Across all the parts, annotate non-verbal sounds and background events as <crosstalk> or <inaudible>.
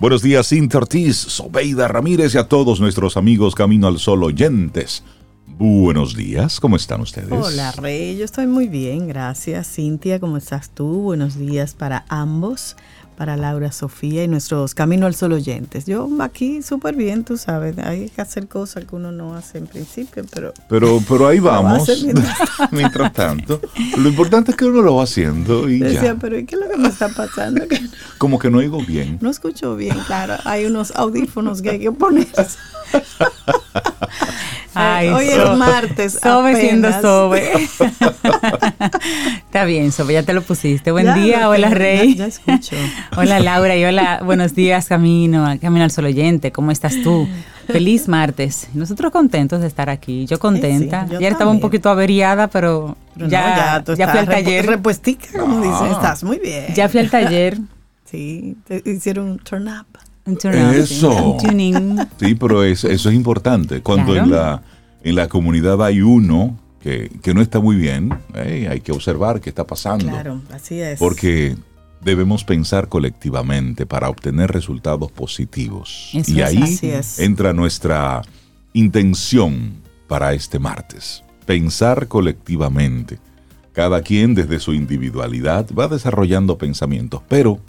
Buenos días, Cintia Ortiz, Sobeida Ramírez y a todos nuestros amigos Camino al Sol oyentes. Buenos días, ¿cómo están ustedes? Hola, Rey, yo estoy muy bien, gracias. Cintia, ¿cómo estás tú? Buenos días para ambos para Laura Sofía y nuestros Camino al Sol oyentes. Yo aquí súper bien, tú sabes, hay que hacer cosas que uno no hace en principio, pero... Pero, pero ahí <laughs> vamos, <laughs> mientras... tanto. Lo importante es que uno lo va haciendo y Decía, pero ¿y qué es lo que me está pasando? <laughs> Como que no oigo bien. No escucho bien, claro. Hay unos audífonos que hay que ponerse. Ay, Hoy es martes. Sobe siendo Sobe. <laughs> Está bien, Sobe, ya te lo pusiste. Buen día, hola Rey. Ya, escucho. <laughs> hola Laura y hola, buenos días Camino, Camino al Sol Oyente. ¿Cómo estás tú? <laughs> Feliz martes. Nosotros contentos de estar aquí. Yo contenta. ya estaba un poquito averiada, pero, ya, ya, fui al taller. Repuestica, como dicen. Estás muy bien. Ya fui al taller. Sí, te hicieron un turn up. Eso. Sí, pero eso es importante. Cuando en, la, en la comunidad hay uno que, no está muy bien, hay que observar qué está pasando. Claro, así es. Porque debemos pensar colectivamente para obtener resultados positivos. y ahí entra nuestra intención para este martes. Pensar colectivamente. Cada quien desde su individualidad va desarrollando pensamientos, pero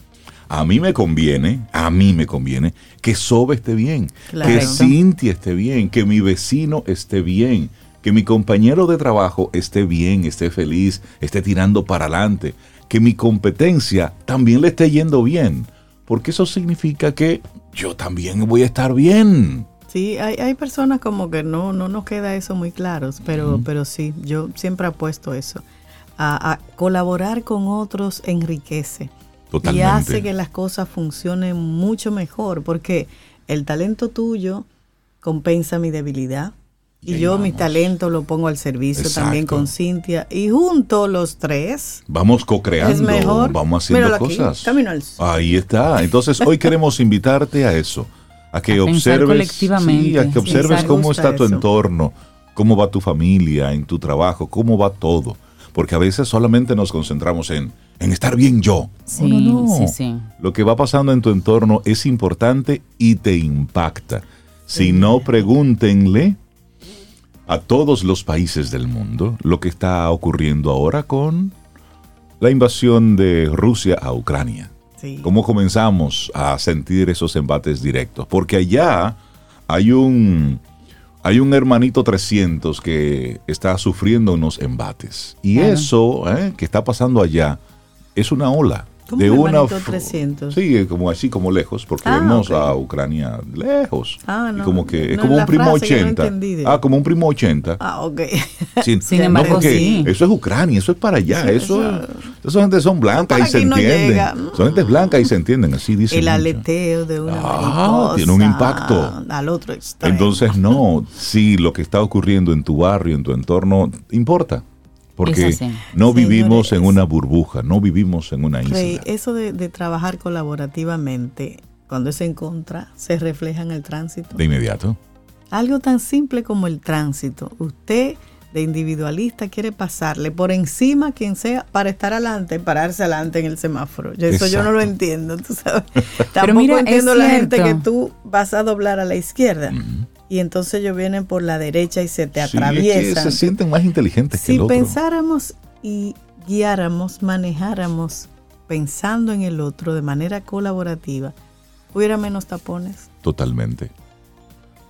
a mí me conviene, a mí me conviene que Sobe esté bien, que Cintia esté bien, que mi vecino esté bien, que mi compañero de trabajo esté bien, esté feliz, esté tirando para adelante, que mi competencia también le esté yendo bien, porque eso significa que yo también voy a estar bien. Sí, hay, hay personas como que no, no nos queda eso muy claro, pero, pero sí, yo siempre apuesto eso. a colaborar con otros enriquece. Y hace que las cosas funcionen mucho mejor, porque el talento tuyo compensa mi debilidad. Y, yo mi talento lo pongo al servicio también con Cintia. Y juntos los tres. Vamos co-creando. mejor. Vamos haciendo cosas. Ahí está. Entonces hoy <laughs> queremos invitarte a eso. A que observes. Sí, a que observes cómo está tu entorno, cómo va tu familia, en tu trabajo, cómo va todo. Porque a veces solamente nos concentramos en en estar bien yo. Sí, sí, sí. Lo que va pasando en tu entorno es importante y te impacta. Si no, pregúntenle a todos los países del mundo lo que está ocurriendo ahora con la invasión de Rusia a Ucrania. Sí. ¿Cómo comenzamos a sentir esos embates directos? Porque allá hay un, hay un hermanito 300 que está sufriendo unos embates. Y eso ¿eh? que está pasando allá es una ola. de una 300? Sí, como así como lejos, porque ah, vemos a Ucrania lejos. Ah, no, y como que es como un primo 80. ah, como un primo 80. Ah, ok. <laughs> <laughs> Sin embargo, sí. Eso es Ucrania, eso es para allá. eso, eso, gente son blancas y se entienden. Son gente blanca y se entienden, así dice. El aleteo de una ah, tiene un impacto. Al otro extremo. Entonces, no, <laughs> sí, lo que está ocurriendo en tu barrio, en tu entorno, importa porque no vivimos en una burbuja, no vivimos en una isla. eso de, trabajar colaborativamente, cuando es en contra, se refleja en el tránsito. De inmediato. Algo tan simple como el tránsito. Usted de individualista quiere pasarle por encima a quien sea para estar adelante, pararse adelante en el semáforo. Eso yo no lo entiendo, tú sabes. <laughs> Tampoco entiendo la gente que tú vas a doblar a la izquierda y entonces ellos vienen por la derecha y se te atraviesan. se sienten más inteligentes que el otro. Si pensáramos y guiáramos, manejáramos pensando en el otro de manera colaborativa, hubiera menos tapones. Totalmente.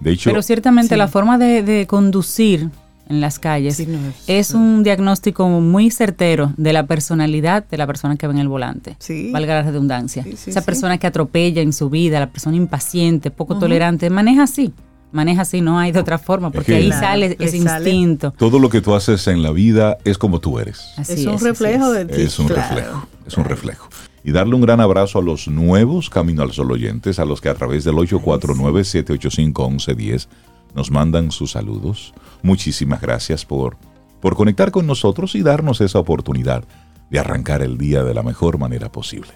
De hecho, Pero ciertamente la forma de, conducir en las calles es, un diagnóstico muy certero de la personalidad de la persona que va en el volante. Valga la redundancia. Esa persona que atropella en su vida, la persona impaciente, poco tolerante, maneja así maneja así, no hay de otra forma, porque ahí sale ese instinto. Todo lo que tú haces en la vida es como tú eres. es un reflejo de ti. Es un reflejo, es un reflejo. Y darle un gran abrazo a los nuevos Camino al Sol oyentes, a los que a través del 849-785-1110 nos mandan sus saludos. Muchísimas gracias por, por conectar con nosotros y darnos esa oportunidad de arrancar el día de la mejor manera posible.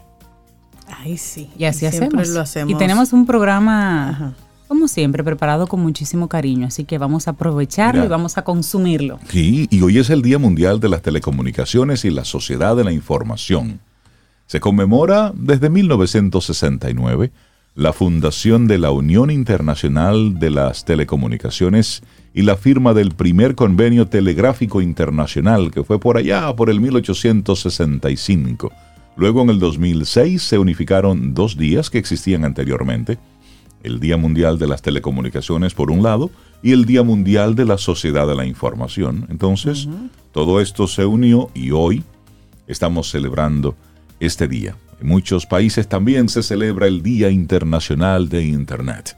Ay, sí. Y así hacemos. Lo hacemos. Y tenemos un programa como siempre, preparado con muchísimo cariño, así que vamos a aprovecharlo y vamos a consumirlo. Sí, y hoy es el Día Mundial de las Telecomunicaciones y la Sociedad de la Información. Se conmemora desde 1969 la fundación de la Unión Internacional de las Telecomunicaciones y la firma del primer convenio telegráfico internacional, que fue por allá, por el 1865. Luego, en el 2006, se unificaron dos días que existían anteriormente, el Día Mundial de las Telecomunicaciones por un lado y el Día Mundial de la Sociedad de la Información. Entonces, todo esto se unió y hoy estamos celebrando este día. En muchos países también se celebra el Día Internacional de Internet.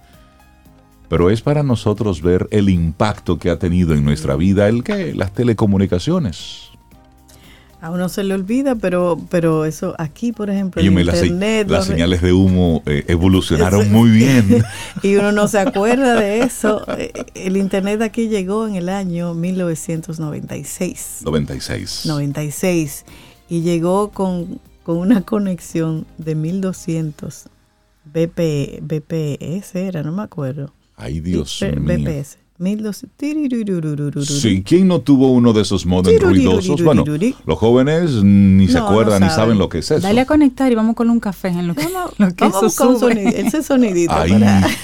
Pero es para nosotros ver el impacto que ha tenido en nuestra vida el que las telecomunicaciones. A uno se le olvida, pero pero eso aquí, por ejemplo, en internet, las, señales de humo eh, evolucionaron muy bien. <laughs> y uno no se acuerda de <laughs> eso. Eh, el internet aquí llegó en el año 1996. 96. 96 y llegó con con una conexión de 1200 BP, BPS, era, no me acuerdo. Ay, Dios mío. BPS. 1200. Sí, ¿quién no tuvo uno de esos modems ruidosos? Bueno, los jóvenes ni se acuerdan ni saben lo que es eso. Dale a conectar y vamos con un café en lo que, <laughs> lo que vamos con ese sonidito. Ahí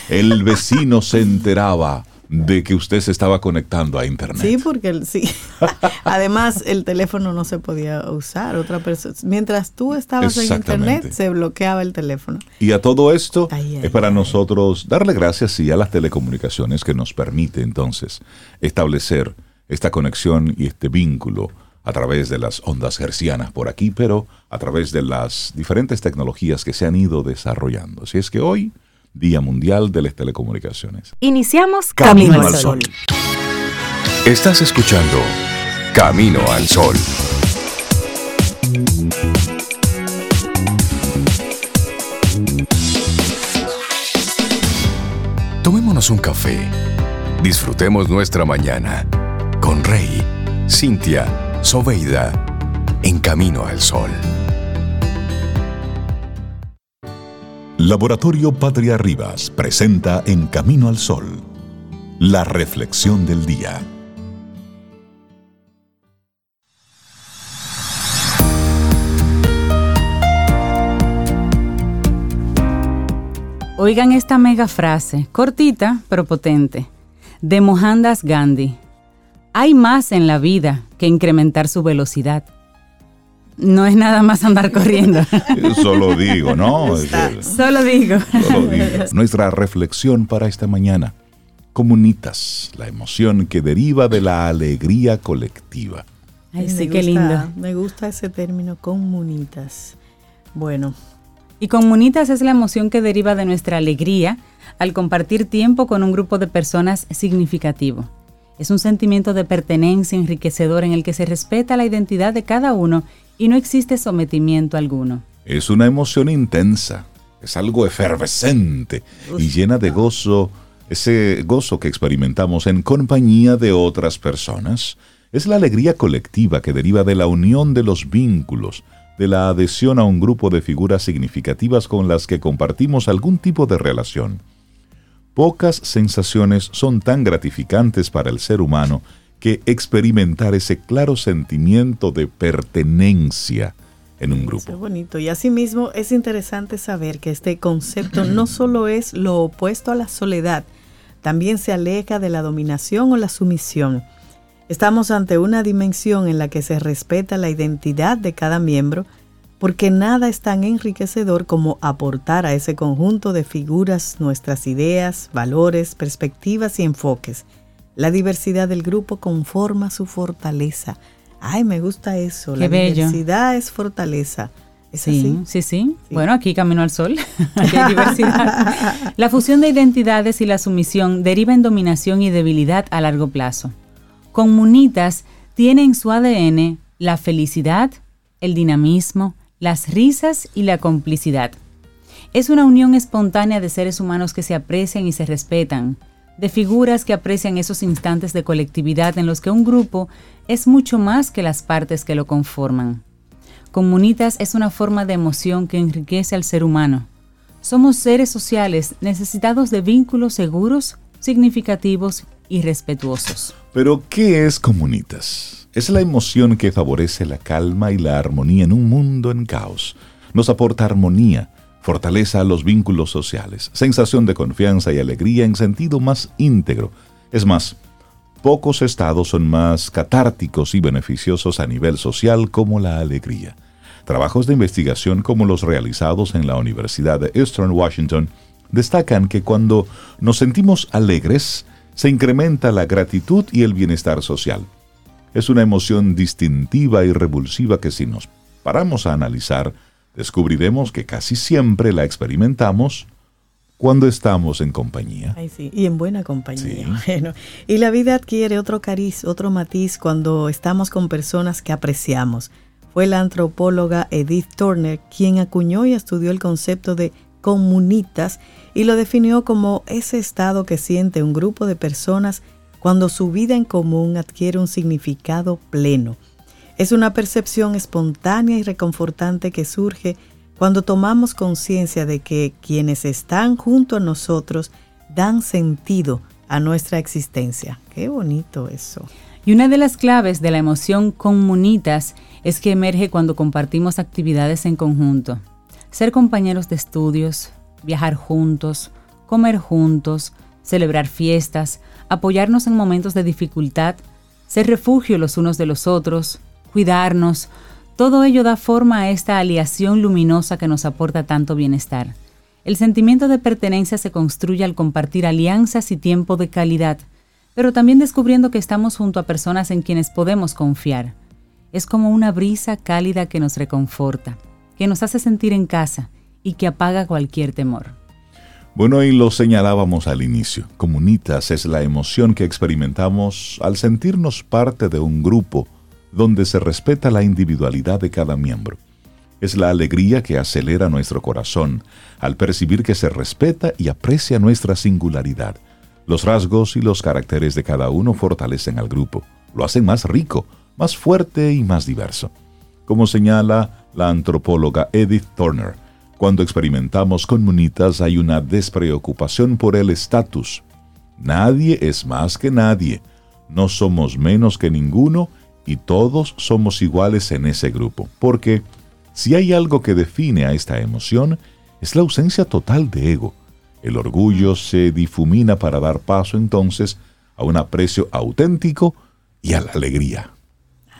el vecino se enteraba de que usted se estaba conectando a internet. Sí, porque sí. <laughs> Además, el teléfono no se podía usar. Otra persona, mientras tú estabas en internet, se bloqueaba el teléfono. Y a todo esto es para nosotros darle gracias sí, a las telecomunicaciones que nos permite entonces establecer esta conexión y este vínculo a través de las ondas hercianas por aquí, pero a través de las diferentes tecnologías que se han ido desarrollando. Así es que hoy Día Mundial de las Telecomunicaciones. Iniciamos Camino, al Sol. Estás escuchando Camino al Sol. Tomémonos un café. Disfrutemos nuestra mañana con Rey, Cintia, Soveida, en Camino al Sol. Laboratorio Patria Rivas presenta En Camino al Sol, la reflexión del día. Oigan esta mega frase, cortita pero potente, de Mohandas Gandhi. Hay más en la vida que incrementar su velocidad no es nada más andar corriendo. <laughs> Solo digo, ¿no? Solo digo. Solo digo. Nuestra reflexión para esta mañana. Comunitas, la emoción que deriva de la alegría colectiva. Ay, sí, qué lindo. Me gusta ese término, comunitas. Bueno. Y comunitas es la emoción que deriva de nuestra alegría al compartir tiempo con un grupo de personas significativo. Es un sentimiento de pertenencia enriquecedor en el que se respeta la identidad de cada uno y no existe sometimiento alguno. Es una emoción intensa, es algo efervescente y llena de gozo, ese gozo que experimentamos en compañía de otras personas. Es la alegría colectiva que deriva de la unión de los vínculos, de la adhesión a un grupo de figuras significativas con las que compartimos algún tipo de relación. Pocas sensaciones son tan gratificantes para el ser humano que experimentar ese claro sentimiento de pertenencia en un grupo. Es bonito. Y asimismo es interesante saber que este concepto no <clears throat> solo es lo opuesto a la soledad, también se aleja de la dominación o la sumisión. Estamos ante una dimensión en la que se respeta la identidad de cada miembro, porque nada es tan enriquecedor como aportar a ese conjunto de figuras nuestras ideas, valores, perspectivas y enfoques la diversidad del grupo conforma su fortaleza. Ay, me gusta eso. la diversidad es fortaleza. ¿Es sí, sí, sí, Bueno, aquí Camino al Sol. <laughs> aquí hay diversidad. <laughs> la fusión de identidades y la sumisión deriva en dominación y debilidad a largo plazo. Comunitas tiene en su ADN la felicidad, el dinamismo, las risas y la complicidad. Es una unión espontánea de seres humanos que se aprecian y se respetan, de figuras que aprecian esos instantes de colectividad en los que un grupo es mucho más que las partes que lo conforman. Comunitas es una forma de emoción que enriquece al ser humano. Somos seres sociales necesitados de vínculos seguros, significativos y respetuosos. Pero, ¿qué es Comunitas? Es la emoción que favorece la calma y la armonía en un mundo en caos. Nos aporta armonía, Fortaleza los vínculos sociales, sensación de confianza y alegría en sentido más íntegro. Es más, pocos estados son más catárticos y beneficiosos a nivel social como la alegría. Trabajos de investigación como los realizados en la Universidad de Eastern Washington destacan que cuando nos sentimos alegres, se incrementa la gratitud y el bienestar social. Es una emoción distintiva y revulsiva que si nos paramos a analizar, descubriremos que casi siempre la experimentamos cuando estamos en compañía. y en buena compañía. y la vida adquiere otro cariz, otro matiz cuando estamos con personas que apreciamos. Fue la antropóloga Edith Turner quien acuñó y estudió el concepto de comunitas y lo definió como ese estado que siente un grupo de personas cuando su vida en común adquiere un significado pleno. Es una percepción espontánea y reconfortante que surge cuando tomamos conciencia de que quienes están junto a nosotros dan sentido a nuestra existencia. Qué bonito eso. Y una de las claves de la emoción comunitas es que emerge cuando compartimos actividades en conjunto. Ser compañeros de estudios, viajar juntos, comer juntos, celebrar fiestas, apoyarnos en momentos de dificultad, ser refugio los unos de los otros, cuidarnos, todo ello da forma a esta aliación luminosa que nos aporta tanto bienestar. El sentimiento de pertenencia se construye al compartir alianzas y tiempo de calidad, pero también descubriendo que estamos junto a personas en quienes podemos confiar. Es como una brisa cálida que nos reconforta, que nos hace sentir en casa y que apaga cualquier temor. Bueno, y lo señalábamos al inicio. Comunitas es la emoción que experimentamos al sentirnos parte de un grupo donde se respeta la individualidad de cada miembro. Es la alegría que acelera nuestro corazón al percibir que se respeta y aprecia nuestra singularidad. Los rasgos y los caracteres de cada uno fortalecen al grupo, lo hacen más rico, más fuerte y más diverso. Como señala la antropóloga Edith Turner, cuando experimentamos comunitas hay una despreocupación por el estatus. Nadie es más que nadie, no somos menos que ninguno y todos somos iguales en ese grupo, porque si hay algo que define a esta emoción, es la ausencia total de ego. El orgullo se difumina para dar paso entonces a un aprecio auténtico y a la alegría.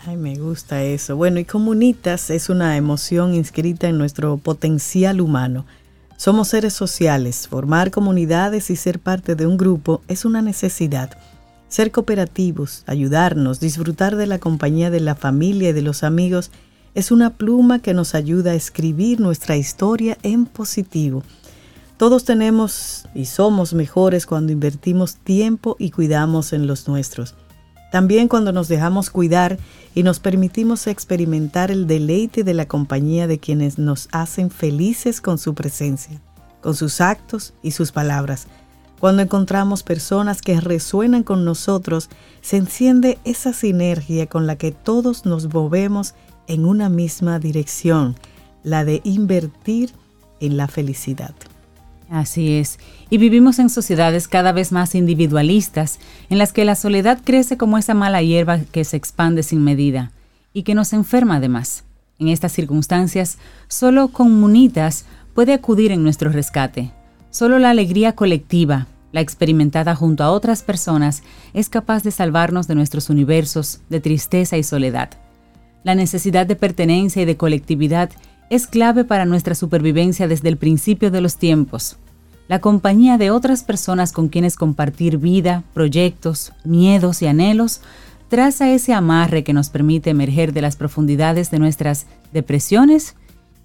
Ay, me gusta eso. Bueno, y comunitas es una emoción inscrita en nuestro potencial humano. Somos seres sociales. Formar comunidades y ser parte de un grupo es una necesidad. Ser cooperativos, ayudarnos, disfrutar de la compañía de la familia y de los amigos es una pluma que nos ayuda a escribir nuestra historia en positivo. Todos tenemos y somos mejores cuando invertimos tiempo y cuidamos en los nuestros. También cuando nos dejamos cuidar y nos permitimos experimentar el deleite de la compañía de quienes nos hacen felices con su presencia, con sus actos y sus palabras. Cuando encontramos personas que resuenan con nosotros, se enciende esa sinergia con la que todos nos movemos en una misma dirección, la de invertir en la felicidad. Así es, y vivimos en sociedades cada vez más individualistas, en las que la soledad crece como esa mala hierba que se expande sin medida y que nos enferma además. En estas circunstancias, solo Comunitas puede acudir en nuestro rescate. Solo la alegría colectiva, la experimentada junto a otras personas, es capaz de salvarnos de nuestros universos de tristeza y soledad. La necesidad de pertenencia y de colectividad es clave para nuestra supervivencia desde el principio de los tiempos. La compañía de otras personas con quienes compartir vida, proyectos, miedos y anhelos traza ese amarre que nos permite emerger de las profundidades de nuestras depresiones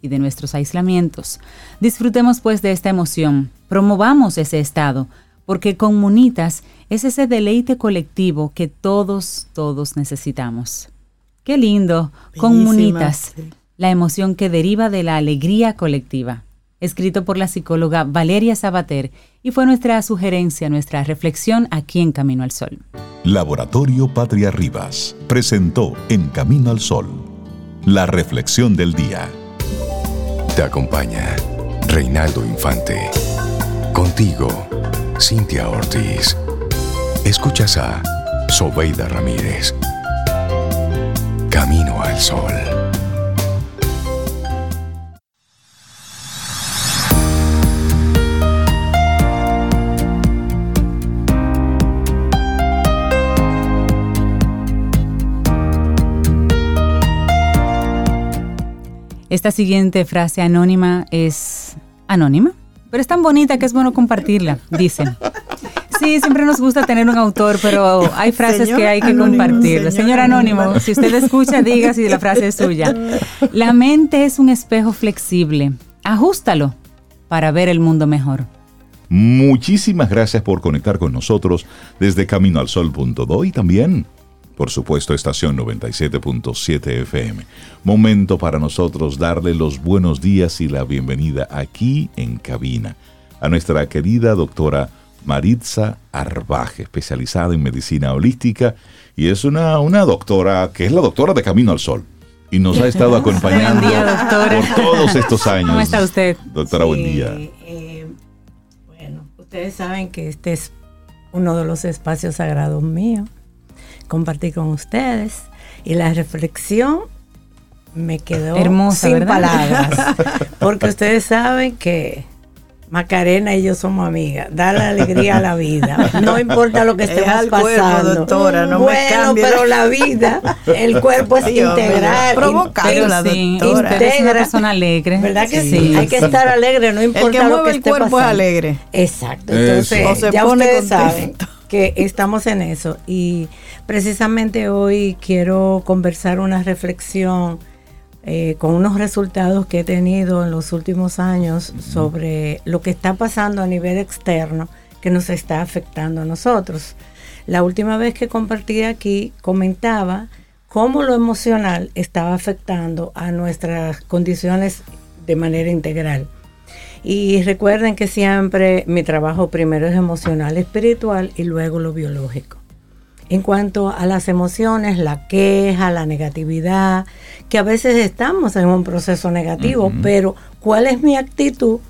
y de nuestros aislamientos. Disfrutemos pues de esta emoción, promovamos ese estado, porque comunitas es ese deleite colectivo que todos, todos necesitamos. Qué lindo, comunitas, la emoción que deriva de la alegría colectiva. Escrito por la psicóloga Valeria Sabater y fue nuestra sugerencia, nuestra reflexión aquí en Camino al Sol. Laboratorio Patria Rivas presentó En Camino al Sol la reflexión del día. Te acompaña Reinaldo Infante. Contigo, Cintia Ortiz. Escuchas a Sobeida Ramírez. Camino al Sol. Esta siguiente frase anónima es anónima pero es tan bonita que es bueno compartirla, dicen. Sí, siempre nos gusta tener un autor, pero hay frases que hay que compartir. Señor, Anónimo, si usted escucha, diga si la frase es suya. La mente es un espejo flexible. Ajústalo para ver el mundo mejor. Muchísimas gracias por conectar con nosotros desde Camino al Sol.do y también, por supuesto, estación 97.7 FM. Momento para nosotros darle los buenos días y la bienvenida aquí en cabina a nuestra querida doctora Maritza Arbaje, especializada en medicina holística y es una, una doctora que es la doctora de Camino al Sol y nos ha estado <laughs> acompañando por todos estos años. ¿Cómo está usted? Doctora, buen día. Eh, bueno, ustedes saben que este es uno de los espacios sagrados míos, compartir con ustedes y la reflexión me quedó Hermosa, sin palabras, <laughs> porque ustedes saben que Macarena y yo somos amigas. Da la alegría a la vida. No importa lo que estemos pasando. doctora, no bueno, pero la vida, el cuerpo es integral. Provocar la doctora. es una persona alegre. ¿Verdad que sí? Hay que estar alegre, no importa el lo que el cuerpo es alegre. Exacto. Entonces, ya ustedes saben que estamos en eso. Y precisamente hoy quiero conversar una reflexión eh, con unos resultados que he tenido en los últimos años sobre lo que está pasando a nivel externo que nos está afectando a nosotros. La última vez que compartí aquí comentaba cómo lo emocional estaba afectando a nuestras condiciones de manera integral. Y recuerden que siempre mi trabajo primero es emocional, espiritual y luego lo biológico en cuanto a las emociones, la queja, la negatividad, que a veces estamos en un proceso negativo, pero ¿cuál es mi actitud?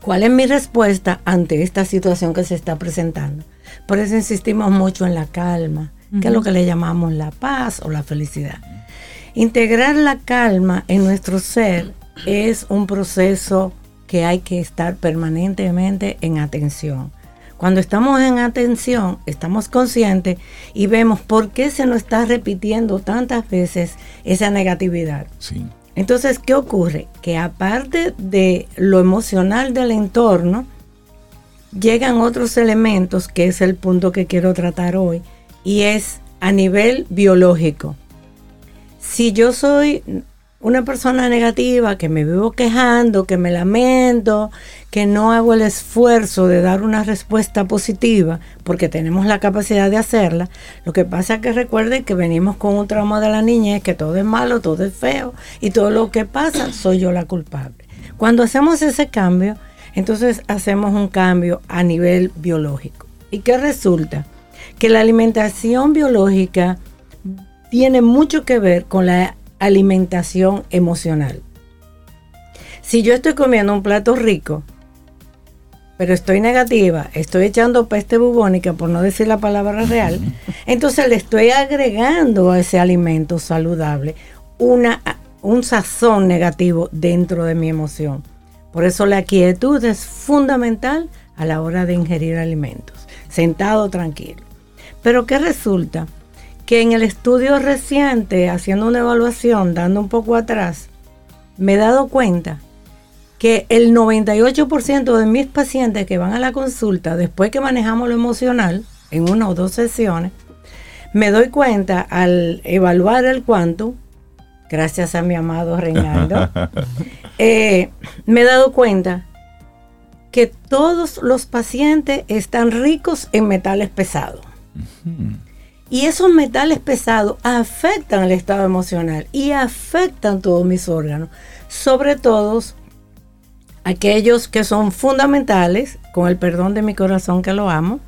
¿Cuál es mi respuesta ante esta situación que se está presentando? Por eso insistimos mucho en la calma, que es lo que le llamamos la paz o la felicidad. Integrar la calma en nuestro ser es un proceso que hay que estar permanentemente en atención cuando estamos en atención, estamos conscientes y vemos por qué se nos está repitiendo tantas veces esa negatividad. Entonces, ¿qué ocurre? Que aparte de lo emocional del entorno, llegan otros elementos, que es el punto que quiero tratar hoy, y es a nivel biológico. Si yo soy una persona negativa, que me vivo quejando, que me lamento, que no hago el esfuerzo de dar una respuesta positiva, porque tenemos la capacidad de hacerla, lo que pasa es que recuerden que venimos con un trauma de la niñez, que todo es malo, todo es feo, y todo lo que pasa soy yo la culpable. Cuando hacemos ese cambio, entonces hacemos un cambio a nivel biológico. ¿Y qué resulta? Que la alimentación biológica tiene mucho que ver con la alimentación emocional. Si yo estoy comiendo un plato rico, pero estoy negativa, estoy echando peste bubónica, por no decir la palabra real, <laughs> entonces le estoy agregando a ese alimento saludable una, un sazón negativo dentro de mi emoción. Por eso la quietud es fundamental a la hora de ingerir alimentos, sentado tranquilo. Pero ¿qué resulta? Que en el estudio reciente, haciendo una evaluación, dando un poco atrás, me he dado cuenta que el 98% de mis pacientes que van a la consulta, después que manejamos lo emocional, en una o dos sesiones, me doy cuenta al evaluar el cuánto, gracias a mi amado Reinaldo, <laughs> eh, me he dado cuenta que todos los pacientes están ricos en metales pesados. Y esos metales pesados afectan el estado emocional y afectan todos mis órganos, sobre todo aquellos que son fundamentales, con el perdón de mi corazón que lo amo,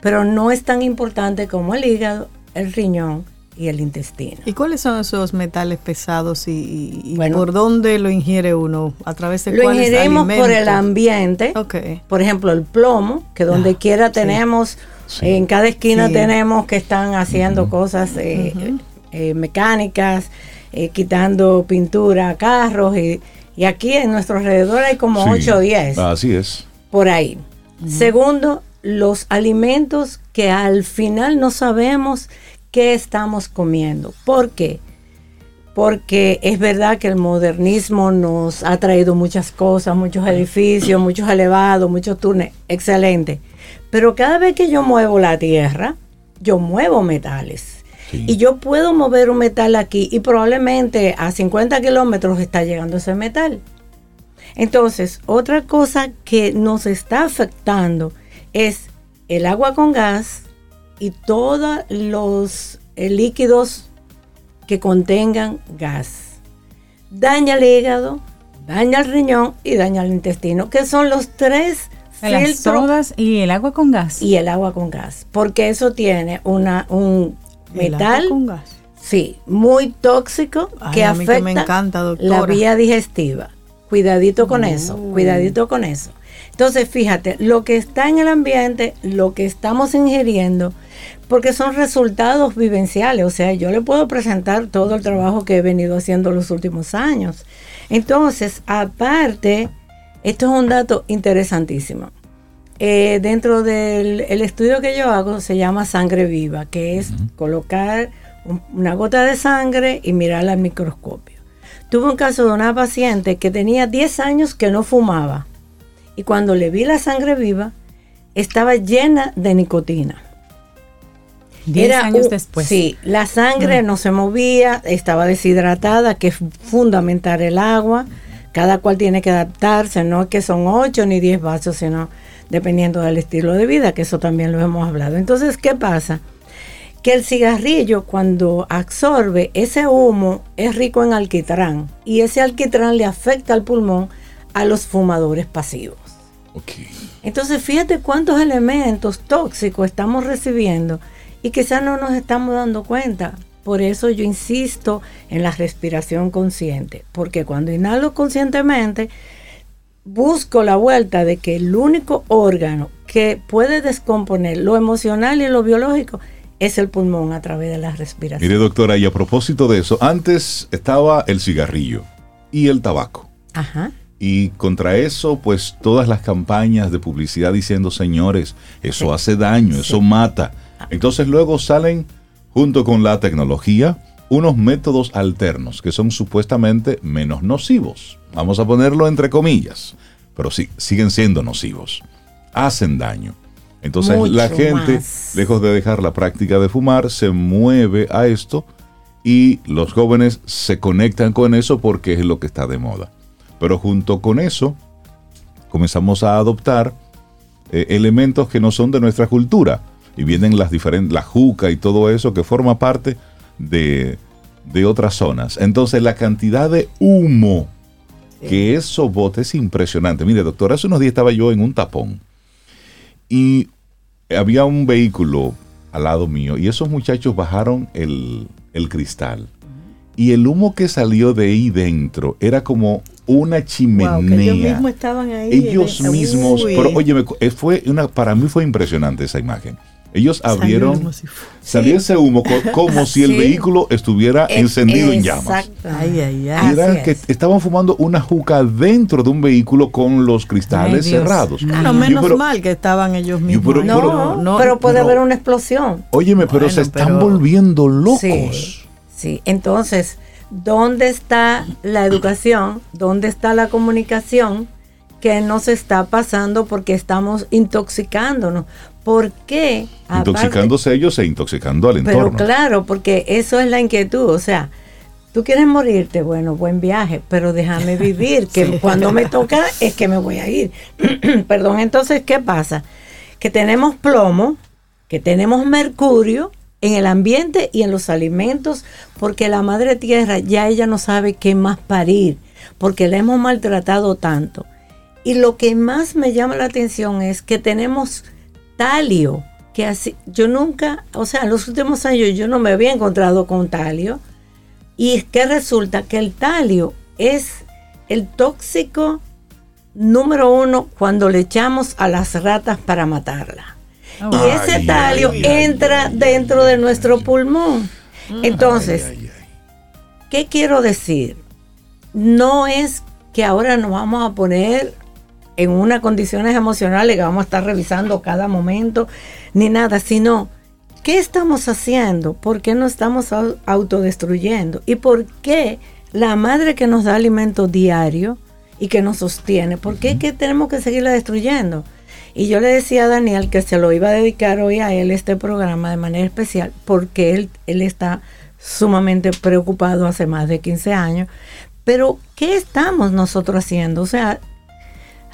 pero no es tan importante como el hígado, el riñón y el intestino. ¿Y cuáles son esos metales pesados y, por dónde lo ingiere uno? ¿A través de Lo ingerimos por el ambiente. Por ejemplo, el plomo, que donde ah, quiera tenemos en cada esquina tenemos que están haciendo cosas eh, eh, mecánicas, eh, quitando pintura a carros y, aquí en nuestro alrededor hay como 8 o 10. Así es. Por ahí. Segundo, los alimentos que al final no sabemos qué estamos comiendo. ¿Por qué? porque es verdad que el modernismo nos ha traído muchas cosas, muchos edificios, muchos elevados, muchos túneles, excelente. Pero cada vez que yo muevo la tierra, yo muevo metales. Y yo puedo mover un metal aquí y probablemente a 50 kilómetros está llegando ese metal. Entonces, otra cosa que nos está afectando es el agua con gas y todos los eh, líquidos que contengan gas. Daña el hígado, daña el riñón y daña el intestino, que son los tres las sodas y el agua con gas. Y el agua con gas, porque eso tiene una, un metal. con gas. Sí, muy tóxico que afecta la vía digestiva. Cuidadito con eso, cuidadito con eso. Entonces, fíjate, lo que está en el ambiente, lo que estamos ingiriendo, porque son resultados vivenciales, o sea, yo le puedo presentar todo el trabajo que he venido haciendo los últimos años. Entonces, aparte, esto es un dato interesantísimo. Eh, dentro del estudio que yo hago se llama sangre viva, que es colocar una gota de sangre y mirarla al microscopio. Tuve un caso de una paciente que tenía 10 años que no fumaba y cuando le vi la sangre viva estaba llena de nicotina. 10 años después. Sí, la sangre no se movía, estaba deshidratada, que es fundamental el agua. Cada cual tiene que adaptarse, no es que son 8 ni 10 vasos, sino dependiendo del estilo de vida, que eso también lo hemos hablado. Entonces, ¿qué pasa? Que el cigarrillo cuando absorbe ese humo es rico en alquitrán y ese alquitrán le afecta al pulmón a los fumadores pasivos. Entonces, fíjate cuántos elementos tóxicos estamos recibiendo y quizás no nos estamos dando cuenta. Por eso yo insisto en la respiración consciente, porque cuando inhalo conscientemente, busco la vuelta de que el único órgano que puede descomponer lo emocional y lo biológico es el pulmón a través de la respiración. Mire, doctora, y a propósito de eso, antes estaba el cigarrillo y el tabaco. Ajá. Y contra eso, pues todas las campañas de publicidad diciendo, señores, eso hace daño, eso mata. Entonces luego salen, junto con la tecnología, unos métodos alternos que son supuestamente menos nocivos. Vamos a ponerlo entre comillas, pero sí, siguen siendo nocivos. Hacen daño. Entonces la gente, lejos de dejar la práctica de fumar, se mueve a esto y los jóvenes se conectan con eso porque es lo que está de moda. Pero junto con eso, comenzamos a adoptar eh, elementos que no son de nuestra cultura. Y vienen las diferentes, la juca y todo eso que forma parte de, otras zonas. Entonces la cantidad de humo que eso bota es impresionante. Mire, doctor, hace unos días estaba yo en un tapón y había un vehículo al lado mío y esos muchachos bajaron el, el cristal. Y el humo que salió de ahí dentro era como una chimenea. ellos mismos estaban ahí. Ellos mismos, pero oye, eh, fue una, para mí fue impresionante esa imagen. Ellos abrieron, salió ese humo como <laughs> si el vehículo estuviera encendido en llamas. Ay, ay, ay. que estaban fumando una juca dentro de un vehículo con los cristales cerrados. Claro, menos mal que estaban ellos mismos. Pero, no, no, pero puede haber una explosión. Óyeme, pero se están volviendo locos. sí, entonces ¿Dónde está la educación? ¿Dónde está la comunicación? Que nos está pasando porque estamos intoxicándonos. ¿Por qué? Intoxicándose ellos e intoxicando al entorno. Pero claro, porque eso es la inquietud. O sea, tú quieres morirte, bueno, buen viaje, pero déjame <laughs> vivir, que cuando me <laughs> toca es que me voy a ir. <clears throat> Perdón, entonces, ¿qué pasa? Que tenemos plomo, que tenemos mercurio, en el ambiente y en los alimentos, porque la madre tierra ya ella no sabe qué más parir, porque la hemos maltratado tanto. Y lo que más me llama la atención es que tenemos talio, que así, yo nunca, o sea, en los últimos años yo no me había encontrado con talio, y es que resulta que el talio es el tóxico número uno cuando le echamos a las ratas para matarla. Y ese talio entra dentro de nuestro pulmón. Entonces, ¿qué quiero decir? No es que ahora nos vamos a poner en unas condiciones emocionales que vamos a estar revisando cada momento, ni nada, sino ¿qué estamos haciendo? ¿Por qué no estamos autodestruyendo? ¿Y por qué la madre que nos da alimento diario y que nos sostiene, por qué que tenemos que seguirla destruyendo? Y yo le decía a Daniel que se lo iba a dedicar hoy a él este programa de manera especial porque él, él está sumamente preocupado hace más de 15 años. Pero, ¿qué estamos nosotros haciendo? O sea,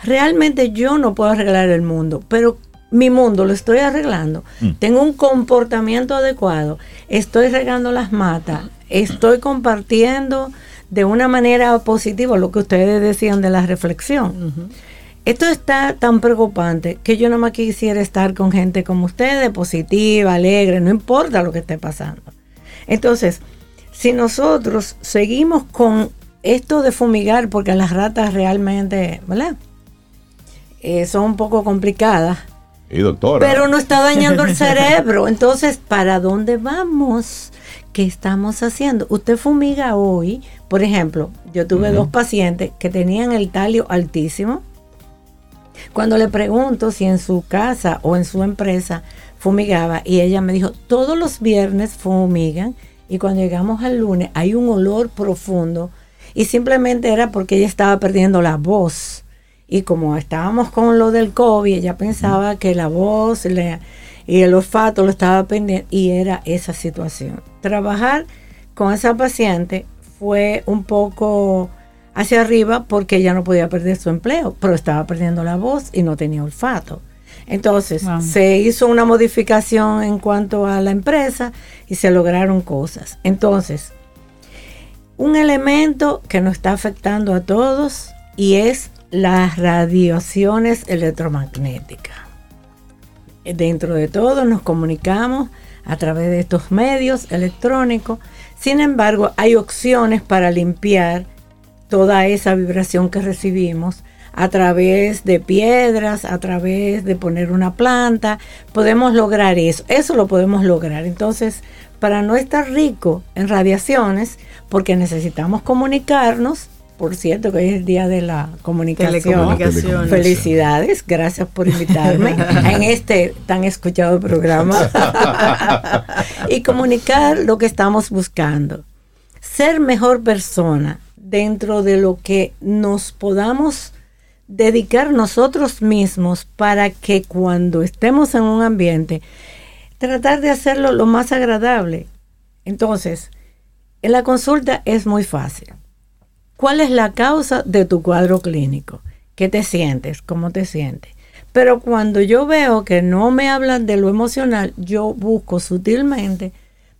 realmente yo no puedo arreglar el mundo, pero mi mundo lo estoy arreglando. Mm. Tengo un comportamiento adecuado, estoy regando las matas, estoy compartiendo de una manera positiva lo que ustedes decían de la reflexión. Esto está tan preocupante que yo no más quisiera estar con gente como ustedes, positiva, alegre, no importa lo que esté pasando. Entonces, si nosotros seguimos con esto de fumigar, porque las ratas realmente, ¿verdad? Eh, son un poco complicadas. Y doctora. Pero no está dañando el <laughs> cerebro. Entonces, ¿para dónde vamos? ¿Qué estamos haciendo? Usted fumiga hoy, por ejemplo, yo tuve dos pacientes que tenían el talio altísimo cuando le pregunto si en su casa o en su empresa fumigaba y ella me dijo, todos los viernes fumigan y cuando llegamos al lunes hay un olor profundo y simplemente era porque ella estaba perdiendo la voz. Y como estábamos con lo del COVID, ella pensaba que la voz y el olfato lo estaba perdiendo y era esa situación. Trabajar con esa paciente fue un poco hacia arriba porque ella no podía perder su empleo, pero estaba perdiendo la voz y no tenía olfato. Entonces se hizo una modificación en cuanto a la empresa y se lograron cosas. Entonces, un elemento que nos está afectando a todos y es las radiaciones electromagnéticas. Dentro de todo nos comunicamos a través de estos medios electrónicos. Sin embargo, hay opciones para limpiar toda esa vibración que recibimos a través de piedras, a través de poner una planta, podemos lograr eso, eso lo podemos lograr. Entonces, para no estar rico en radiaciones, porque necesitamos comunicarnos, por cierto que hoy es el día de la comunicación. Felicidades, gracias por invitarme <laughs> en este tan escuchado programa. <laughs> y comunicar lo que estamos buscando. Ser mejor persona, dentro de lo que nos podamos dedicar nosotros mismos para que cuando estemos en un ambiente, tratar de hacerlo lo más agradable. Entonces, en la consulta es muy fácil. ¿Cuál es la causa de tu cuadro clínico? ¿Qué te sientes? ¿Cómo te sientes? Pero cuando yo veo que no me hablan de lo emocional, yo busco sutilmente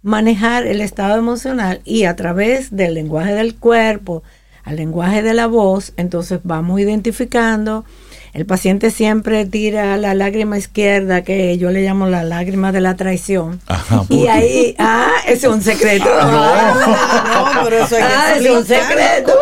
manejar el estado emocional y a través del lenguaje del cuerpo, al lenguaje de la voz, entonces vamos identificando. El paciente siempre tira la lágrima izquierda, que yo le llamo la lágrima de la traición. <laughs> y ahí, ah, es un secreto. Ah, no, pero eso ah, es un secreto.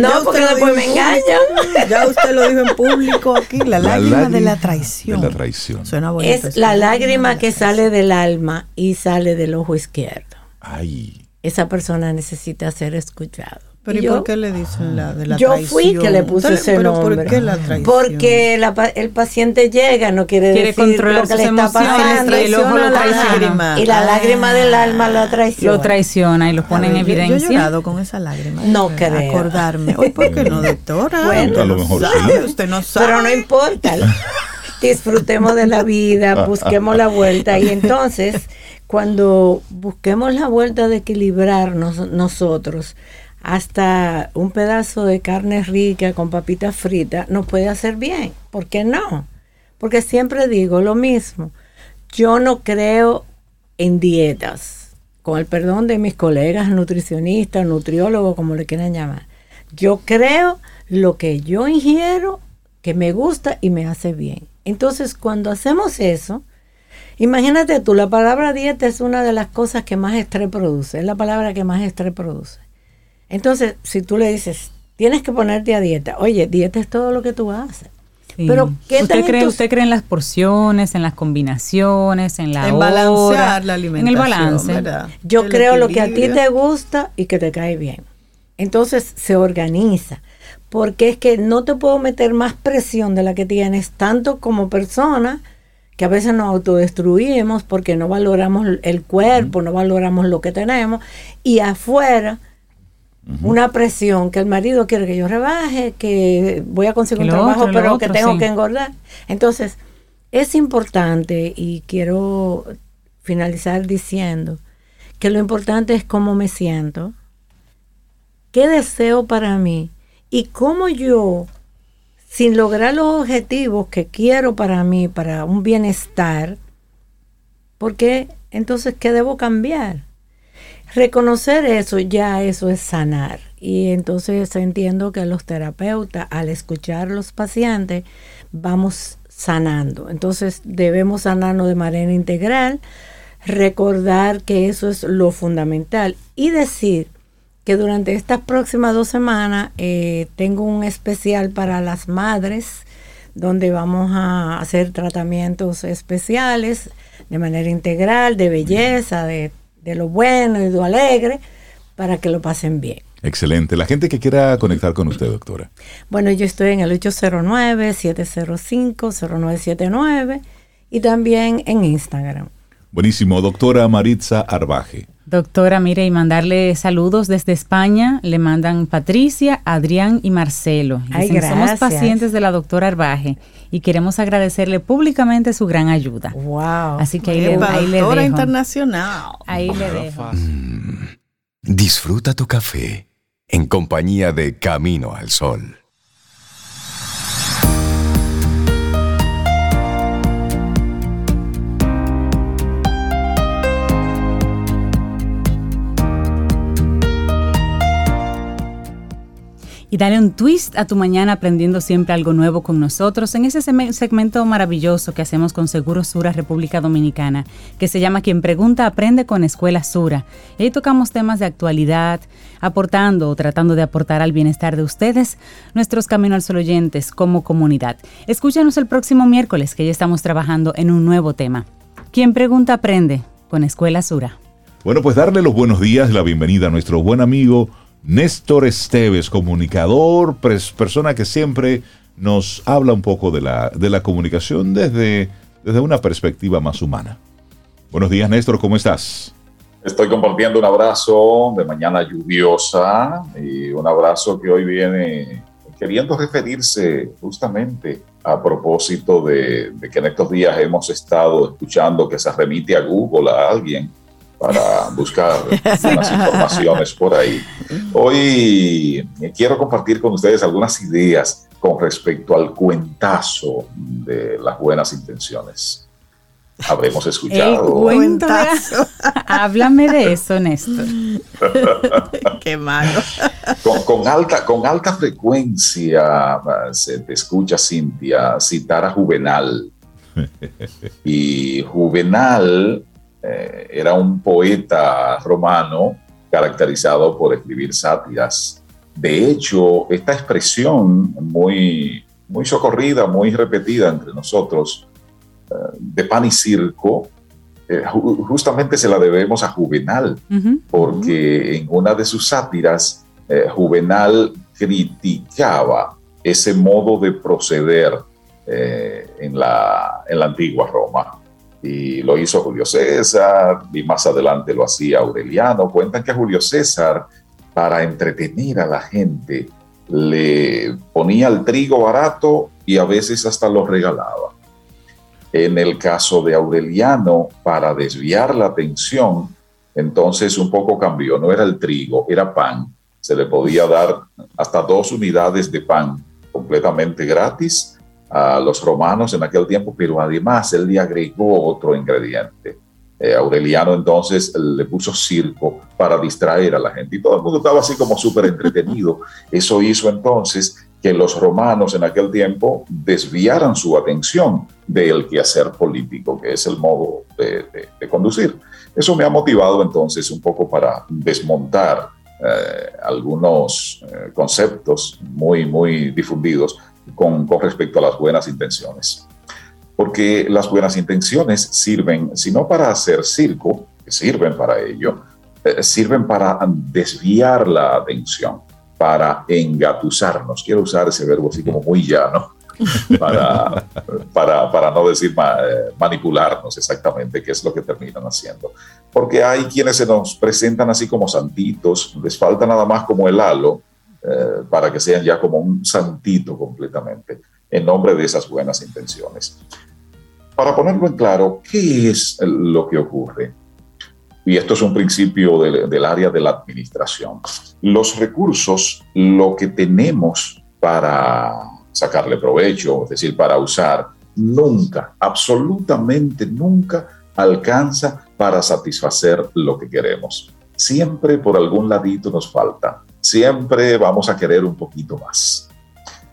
No, porque después me engañan. Ya usted lo dijo en público aquí, la, lágrima, de la traición. De la traición. Suena bonito. Es la lágrima que sale del alma y sale del ojo izquierdo. Ay. Esa persona necesita ser escuchado. Pero ¿y, por qué le dicen la de la yo traición? Yo fui que le puse ese nombre. ¿por qué la traición? Porque el paciente llega, no quiere, decir controlar lo que le está pasando. Y, el ojo lo traiciona. Y la lágrima del alma lo traiciona. Lo traiciona y lo pone en evidencia. Yo, he llorado con esa lágrima. No creo. Acordarme. Hoy, ¿por qué no, doctora? Bueno, a lo mejor sí. Usted no sabe. Pero no importa. Disfrutemos de la vida, <laughs> busquemos la vuelta. Y entonces, cuando busquemos la vuelta de equilibrarnos nosotros, hasta un pedazo de carne rica con papitas fritas nos puede hacer bien. ¿Por qué no? Porque siempre digo lo mismo. Yo no creo en dietas, con el perdón de mis colegas nutricionistas, nutriólogos, como le quieran llamar. Yo creo lo que yo ingiero, que me gusta y me hace bien. Entonces, cuando hacemos eso, imagínate tú, la palabra dieta es una de las cosas que más estrés produce, es la palabra que más estrés produce. Entonces, si tú le dices, tienes que ponerte a dieta, oye, dieta es todo lo que tú haces. Pero ¿qué ¿Usted cree, ¿Usted cree en las porciones, en las combinaciones, en la en balancear la alimentación? En el balance. Yo creo lo que a ti te gusta y que te cae bien. Entonces se organiza. Porque es que no te puedo meter más presión de la que tienes, tanto como persona, que a veces nos autodestruimos porque no valoramos el cuerpo, no valoramos lo que tenemos, y afuera una presión que el marido quiere que yo rebaje, que voy a conseguir un trabajo, pero que tengo que engordar. Entonces, es importante y quiero finalizar diciendo que lo importante es cómo me siento, qué deseo para mí y cómo yo, sin lograr los objetivos que quiero para mí, para un bienestar, porque entonces, ¿qué debo cambiar? Reconocer eso, ya eso es sanar. Y entonces entiendo que los terapeutas, al escuchar a los pacientes, vamos sanando. Entonces debemos sanarnos de manera integral, recordar que eso es lo fundamental y decir que durante estas próximas dos semanas eh, tengo un especial para las madres donde vamos a hacer tratamientos especiales de manera integral, de belleza, de de lo bueno y de lo alegre para que lo pasen bien. Excelente. La gente que quiera conectar con usted, doctora. Bueno, yo estoy en el 809-705-0979 y también en Instagram. Buenísimo, doctora Maritza Arbaje. Doctora, mire, y mandarle saludos desde España. Le mandan Patricia, Adrián y Marcelo. Ay, Somos pacientes de la doctora Arbaje y queremos agradecerle públicamente su gran ayuda. Wow. Así que ahí, le, ahí le dejo. internacional. Ahí le dejo. Mm, disfruta tu café en compañía de Camino al Sol. Y dale un twist a tu mañana aprendiendo siempre algo nuevo con nosotros en ese segmento maravilloso que hacemos con Seguro Sura República Dominicana, que se llama Quien Pregunta Aprende con Escuela Sura. Y ahí tocamos temas de actualidad, aportando o tratando de aportar al bienestar de ustedes, nuestros Camino al Sol oyentes como comunidad. Escúchanos el próximo miércoles que ya estamos trabajando en un nuevo tema. Quien Pregunta Aprende con Escuela Sura. Bueno, pues darle los buenos días, la bienvenida a nuestro buen amigo Néstor Esteves, comunicador, persona que siempre nos habla un poco de la, de la comunicación desde, desde una perspectiva más humana. Buenos días, Néstor, ¿cómo estás? Estoy compartiendo un abrazo de mañana lluviosa y un abrazo que hoy viene queriendo referirse justamente a propósito de, de que en estos días hemos estado escuchando que se remite a Google a alguien para buscar <laughs> unas informaciones por ahí. Hoy quiero compartir con ustedes algunas ideas con respecto al cuentazo de las buenas intenciones. Habremos escuchado. cuentazo. <laughs> Háblame de eso, Néstor. <laughs> Qué malo. Con, alta, con alta frecuencia se te escucha, Cintia, citar a Juvenal. Y Juvenal eh, era un poeta romano caracterizado por escribir sátiras. De hecho, esta expresión muy, muy socorrida, muy repetida entre nosotros, eh, de pan y circo, eh, justamente se la debemos a Juvenal, porque en una de sus sátiras, Juvenal criticaba ese modo de proceder en, la, en la antigua Roma y lo hizo Julio César, y más adelante lo hacía Aureliano. Cuentan que Julio César, para entretener a la gente, le ponía el trigo barato y a veces hasta lo regalaba. En el caso de Aureliano, para desviar la atención, entonces un poco cambió, no era el trigo, era pan. Se le podía dar hasta dos unidades de pan completamente gratis a los romanos en aquel tiempo, pero además él le agregó otro ingrediente. Eh, Aureliano entonces le puso circo para distraer a la gente y todo el mundo estaba así como súper entretenido. <laughs> Eso hizo entonces que los romanos en aquel tiempo desviaran su atención del quehacer político, que es el modo de, conducir. Eso me ha motivado entonces un poco para desmontar eh, algunos eh, conceptos muy, muy difundidos con, respecto a las buenas intenciones. Porque las buenas intenciones sirven, si no para hacer circo, sirven para ello, eh, sirven para desviar la atención, para engatusarnos. Quiero usar ese verbo así como muy llano, <laughs> para, para, no decir eh, manipularnos exactamente, qué es lo que terminan haciendo. Porque hay quienes se nos presentan así como santitos, les falta nada más como el halo eh, para que sean ya como un santito completamente, en nombre de esas buenas intenciones. Para ponerlo en claro, ¿qué es lo que ocurre? Y esto es un principio del área de la administración. Los recursos, lo que tenemos para sacarle provecho, es decir, para usar, nunca, absolutamente nunca alcanza para satisfacer lo que queremos. Siempre por algún ladito nos falta, siempre vamos a querer un poquito más.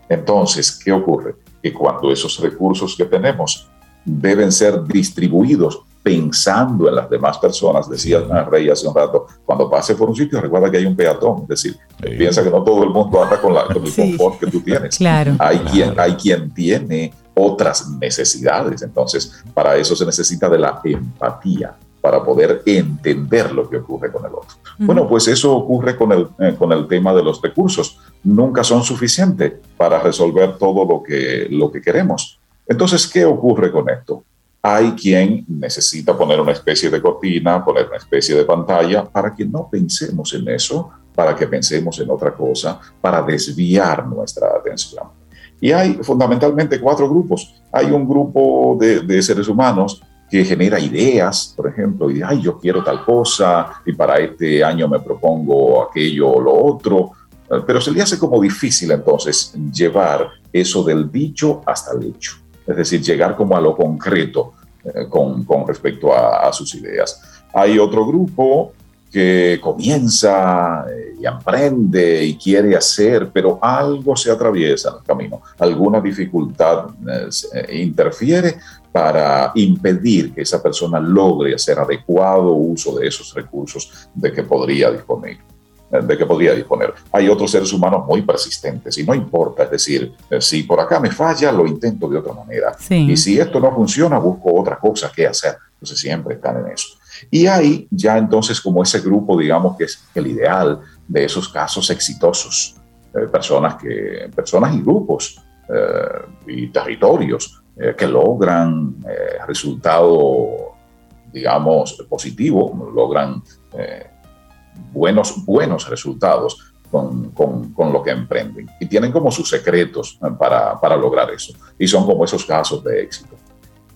Entonces, ¿qué ocurre? Que cuando esos recursos que tenemos deben ser distribuidos pensando en las demás personas, decía Rey hace un rato, cuando pase por un sitio recuerda que hay un peatón, es decir, piensa que no todo el mundo anda con, la, con el <laughs> confort que tú tienes. Claro. Hay, Quien, hay quien tiene otras necesidades, entonces para eso se necesita de la empatía para poder entender lo que ocurre con el otro. Bueno, pues eso ocurre con el, eh, con el tema de los recursos. Nunca son suficientes para resolver todo lo que, lo que queremos. Entonces, ¿qué ocurre con esto? Hay quien necesita poner una especie de cortina, poner una especie de pantalla para que no pensemos en eso, para que pensemos en otra cosa, para desviar nuestra atención. Y hay fundamentalmente cuatro grupos. Hay un grupo de, seres humanos que genera ideas, por ejemplo, y ay, yo quiero tal cosa, y para este año me propongo aquello o lo otro, pero se le hace como difícil entonces llevar eso del dicho hasta el hecho. Es decir, llegar como a lo concreto eh, con, con, respecto a, sus ideas. Hay otro grupo que comienza eh, y emprende y quiere hacer, pero algo se atraviesa en el camino, alguna dificultad eh, interfiere para impedir que esa persona logre hacer adecuado uso de esos recursos de que podría disponer de que podría disponer. Hay otros seres humanos muy persistentes y no importa, es decir, eh, si por acá me falla, lo intento de otra manera. Y si esto no funciona, busco otra cosa que hacer. Entonces siempre están en eso. Y hay ya entonces como ese grupo, digamos, que es el ideal de esos casos exitosos, eh, personas, que, personas y grupos eh, y territorios que logran resultado, digamos, positivo, logran buenos, buenos resultados con, con, lo que emprenden. Y tienen como sus secretos para, para lograr eso. Y son como esos casos de éxito.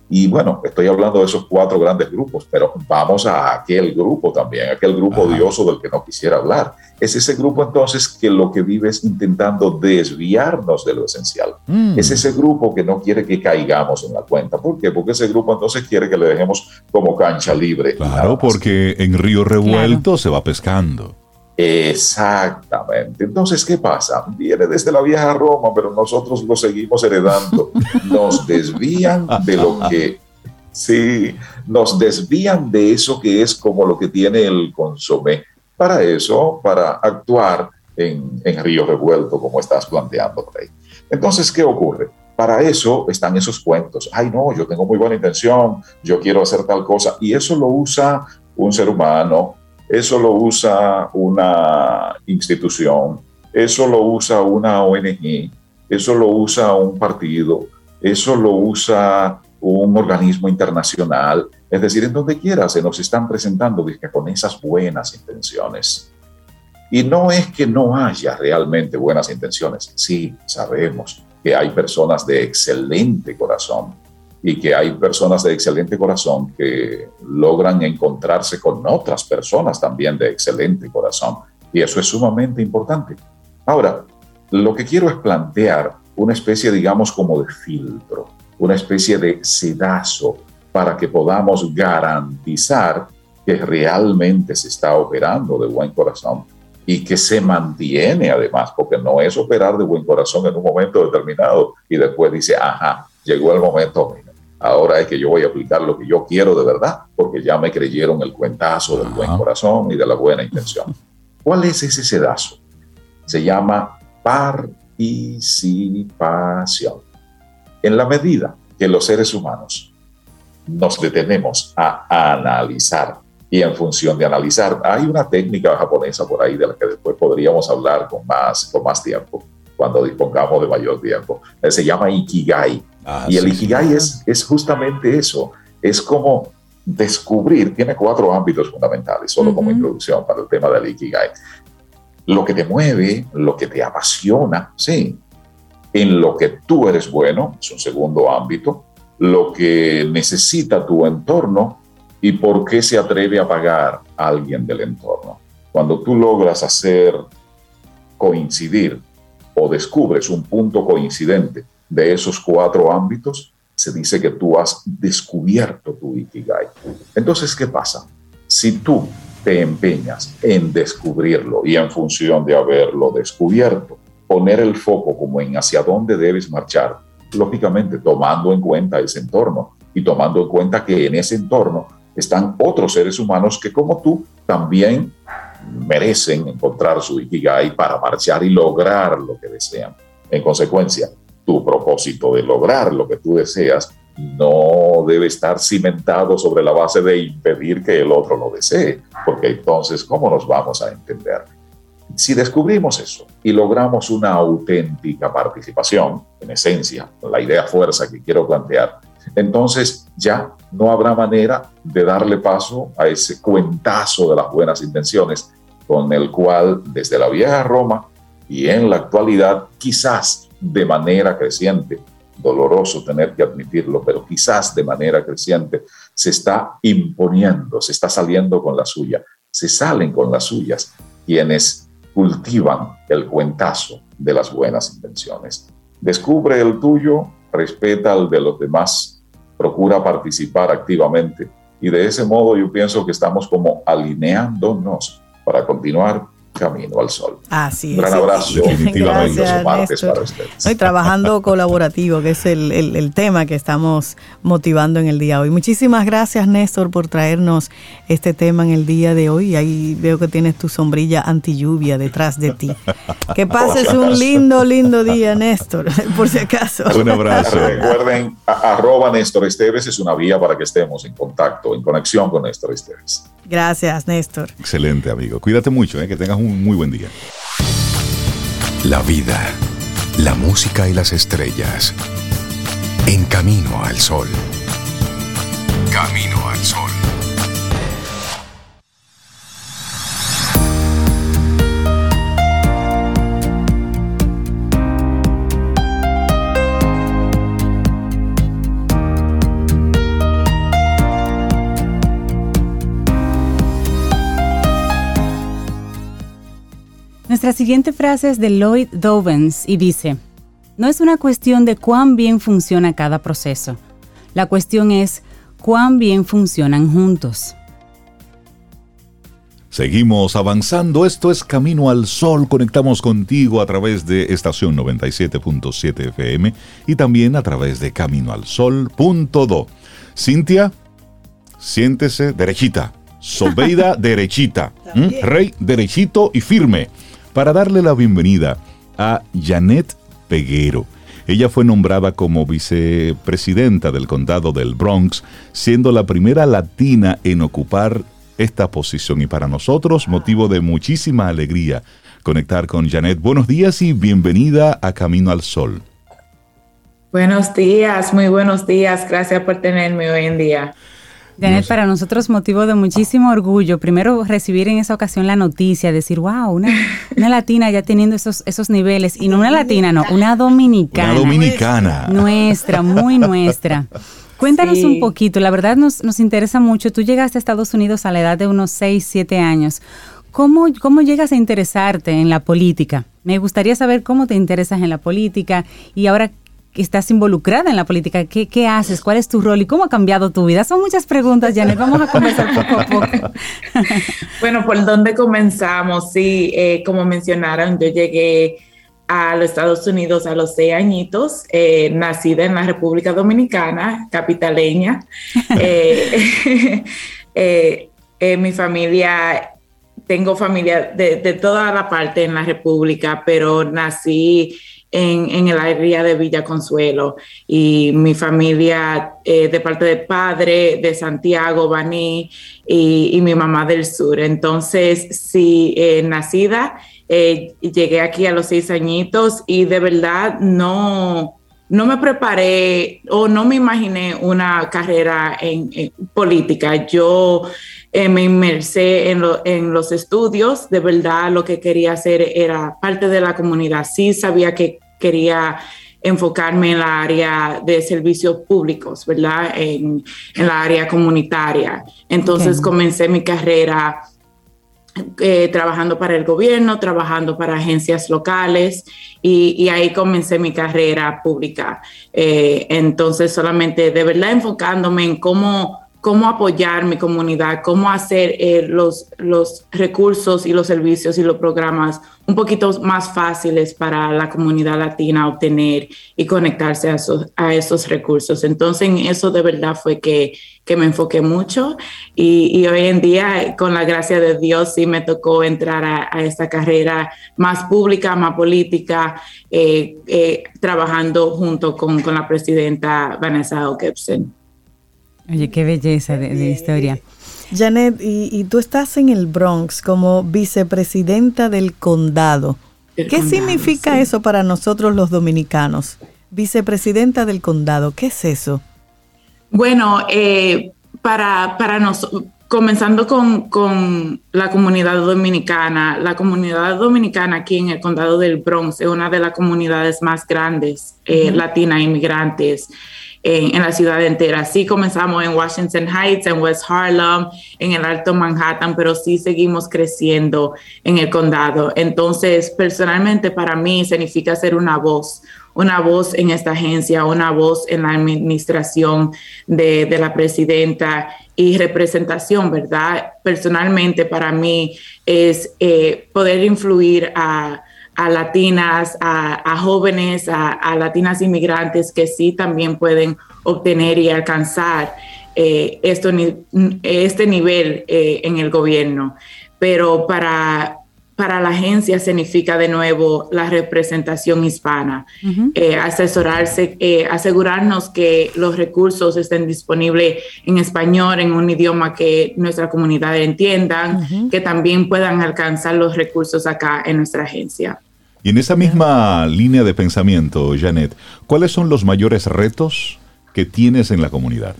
Y bueno, estoy hablando de esos cuatro grandes grupos, pero vamos a aquel grupo también, aquel grupo odioso del que no quisiera hablar. Es ese grupo entonces que lo que vive es intentando desviarnos de lo esencial. Mm. Es ese grupo que no quiere que caigamos en la cuenta. ¿Por qué? Porque ese grupo entonces quiere que le dejemos como cancha libre. Claro, porque en río revuelto se va pescando. Exactamente. Entonces, ¿qué pasa? Viene desde la vieja Roma, pero nosotros lo seguimos heredando. <laughs> Nos desvían de lo que, sí, nos desvían de eso que es como lo que tiene el consomé. Para eso, para actuar en, en río revuelto, como estás planteando, Rey. Entonces, ¿qué ocurre? Para eso están esos cuentos. Ay, no, yo tengo muy buena intención, yo quiero hacer tal cosa. Y eso lo usa un ser humano eso lo usa una institución, eso lo usa una ONG, eso lo usa un partido, eso lo usa un organismo internacional, es decir, en donde quiera se nos están presentando con esas buenas intenciones. Y no es que no haya realmente buenas intenciones, sí, sabemos que hay personas de excelente corazón y que hay personas de excelente corazón que logran encontrarse con otras personas también de excelente corazón. Y eso es sumamente importante. Ahora, lo que quiero es plantear una especie, digamos, como de filtro, una especie de sedazo para que podamos garantizar que realmente se está operando de buen corazón y que se mantiene además, porque no es operar de buen corazón en un momento determinado y después dice, ajá, llegó el momento, Ahora es que yo voy a aplicar lo que yo quiero de verdad, porque ya me creyeron el cuentazo del buen corazón y de la buena intención. ¿Cuál es ese sedazo? Se llama participación. En la medida que los seres humanos nos detenemos a analizar y en función de analizar, hay una técnica japonesa por ahí de la que después podríamos hablar con más, con más tiempo, cuando dispongamos de mayor tiempo. Se llama Ikigai. Ah, y el Ikigai es, es justamente eso. Es como descubrir, tiene cuatro ámbitos fundamentales, solo como introducción para el tema del Ikigai. Lo que te mueve, lo que te apasiona, sí. En lo que tú eres bueno, es un segundo ámbito. Lo que necesita tu entorno y por qué se atreve a pagar a alguien del entorno. Cuando tú logras hacer coincidir o descubres un punto coincidente de esos cuatro ámbitos, se dice que tú has descubierto tu Ikigai. Entonces, ¿qué pasa? Si tú te empeñas en descubrirlo y en función de haberlo descubierto, poner el foco como en hacia dónde debes marchar, lógicamente tomando en cuenta ese entorno y tomando en cuenta que en ese entorno están otros seres humanos que como tú también merecen encontrar su Ikigai para marchar y lograr lo que desean. En consecuencia, tu propósito de lograr lo que tú deseas no debe estar cimentado sobre la base de impedir que el otro lo desee, porque entonces, ¿cómo nos vamos a entender? Si descubrimos eso y logramos una auténtica participación, en esencia, la idea fuerza que quiero plantear, entonces ya no habrá manera de darle paso a ese cuentazo de las buenas intenciones con el cual desde la vieja Roma y en la actualidad quizás de manera creciente, doloroso tener que admitirlo, pero quizás de manera creciente. Se está imponiendo, se está saliendo con la suya, se salen con las suyas quienes cultivan el cuentazo de las buenas intenciones. Descubre el tuyo, respeta el de los demás, procura participar activamente. Y de ese modo yo pienso que estamos como alineándonos para continuar camino al sol. Así es. Un gran abrazo. <laughs> Definitivamente. Gracias, para ustedes. Trabajando <laughs> colaborativo, que es el, el, tema que estamos motivando en el día de hoy. Muchísimas gracias, Néstor, por traernos este tema en el día de hoy. Ahí veo que tienes tu sombrilla anti lluvia detrás de ti. Que pases un lindo, lindo día, Néstor, <laughs> por si acaso. Un abrazo. Recuerden, arroba Néstor Esteves es una vía para que estemos en contacto, en conexión con Néstor Esteves. Gracias, Néstor. Excelente, amigo. Cuídate mucho, ¿eh? que tengas un muy buen día. La vida, la música y las estrellas. En camino al sol. Camino al sol. Nuestra siguiente frase es de Lloyd Dovens y dice, no es una cuestión de cuán bien funciona cada proceso, la cuestión es cuán bien funcionan juntos. Seguimos avanzando, esto es Camino al Sol, conectamos contigo a través de estación 97.7 FM y también a través de caminoalsol.do. Cintia, siéntese derechita, Sobeida <laughs> derechita, Rey derechito y firme para darle la bienvenida a Janet Peguero. Ella fue nombrada como vicepresidenta del condado del Bronx, siendo la primera latina en ocupar esta posición y para nosotros motivo de muchísima alegría conectar con Janet. Buenos días y bienvenida a Camino al Sol. Buenos días, muy buenos días. Gracias por tenerme hoy en día. Janet, para nosotros motivo de muchísimo orgullo, primero recibir en esa ocasión la noticia, decir, wow, una, <laughs> una latina ya teniendo esos, esos niveles, y no una latina, no, una dominicana. Una dominicana. Nuestra, muy nuestra. <laughs> Cuéntanos un poquito, la verdad nos, nos interesa mucho, tú llegaste a Estados Unidos a la edad de unos 6, 7 años. ¿Cómo, ¿Cómo llegas a interesarte en la política? Me gustaría saber cómo te interesas en la política y ahora estás involucrada en la política. ¿Qué, haces? ¿Cuál es tu rol? ¿Y cómo ha cambiado tu vida? Son muchas preguntas, Janet. Vamos a comenzar poco a poco. <laughs> bueno, ¿por dónde comenzamos? Sí, eh, como mencionaron, yo llegué a los Estados Unidos a los seis añitos, eh, nacida en la República Dominicana, capitaleña. <laughs> <laughs> Eh, mi familia tengo familia de, de, toda la parte en la República, pero nací en, el área de Villa Consuelo y mi familia eh, de parte de padre de Santiago, Baní y, mi mamá del sur. Entonces, sí, eh, nacida Eh, llegué aquí a los seis añitos y de verdad no, no me preparé o no me imaginé una carrera en, política. Yo eh, me inmersé en, en, los estudios, de verdad lo que quería hacer era parte de la comunidad. Sí sabía que quería enfocarme en la área de servicios públicos, ¿verdad? En, en la área comunitaria. Entonces comencé mi carrera eh, trabajando para el gobierno, trabajando para agencias locales y, ahí comencé mi carrera pública. Eh, entonces solamente de verdad enfocándome en cómo cómo apoyar mi comunidad, cómo hacer eh, los, los recursos y los servicios y los programas un poquito más fáciles para la comunidad latina obtener y conectarse a esos, a esos recursos. Entonces, en eso de verdad fue que, que me enfoqué mucho y, hoy en día, con la gracia de Dios, sí me tocó entrar a, a esta carrera más pública, más política, eh, eh, trabajando junto con, con la presidenta Vanessa Gibson. Oye, qué belleza de, historia. Janet, y, tú estás en el Bronx como vicepresidenta del condado. ¿Qué significa eso para nosotros los dominicanos? Vicepresidenta del condado, ¿qué es eso? Bueno, eh, para, para nosotros, comenzando con, con, la comunidad dominicana, la comunidad dominicana aquí en el condado del Bronx es una de las comunidades más grandes eh, latinas inmigrantes en, la ciudad entera. Sí comenzamos en Washington Heights, en West Harlem, en el Alto Manhattan, pero sí seguimos creciendo en el condado. Entonces, personalmente para mí significa ser una voz, una voz en esta agencia, una voz en la administración de, de la presidenta y representación, ¿verdad? Personalmente para mí es eh, poder influir a a latinas, a, jóvenes, a, latinas inmigrantes que sí también pueden obtener y alcanzar eh, esto, este nivel eh, en el gobierno. Pero para, para la agencia significa de nuevo la representación hispana, eh, asesorarse, asegurarnos que los recursos estén disponibles en español, en un idioma que nuestra comunidad entienda, que también puedan alcanzar los recursos acá en nuestra agencia. Y en esa misma línea de pensamiento, Janet, ¿cuáles son los mayores retos que tienes en la comunidad?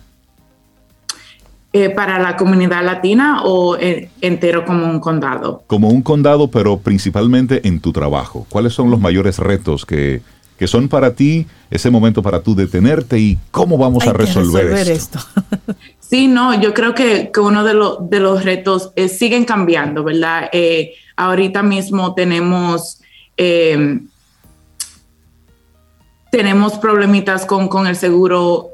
Eh, ¿Para la comunidad latina o entero como un condado? Como un condado, pero principalmente en tu trabajo. ¿Cuáles son los mayores retos que, son para ti, ese momento para tú detenerte y cómo vamos a resolver, esto? <laughs> sí, no, yo creo que, uno de, de, los retos es, siguen cambiando, ¿verdad? Eh, ahorita mismo tenemos eh, tenemos problemitas con, con el seguro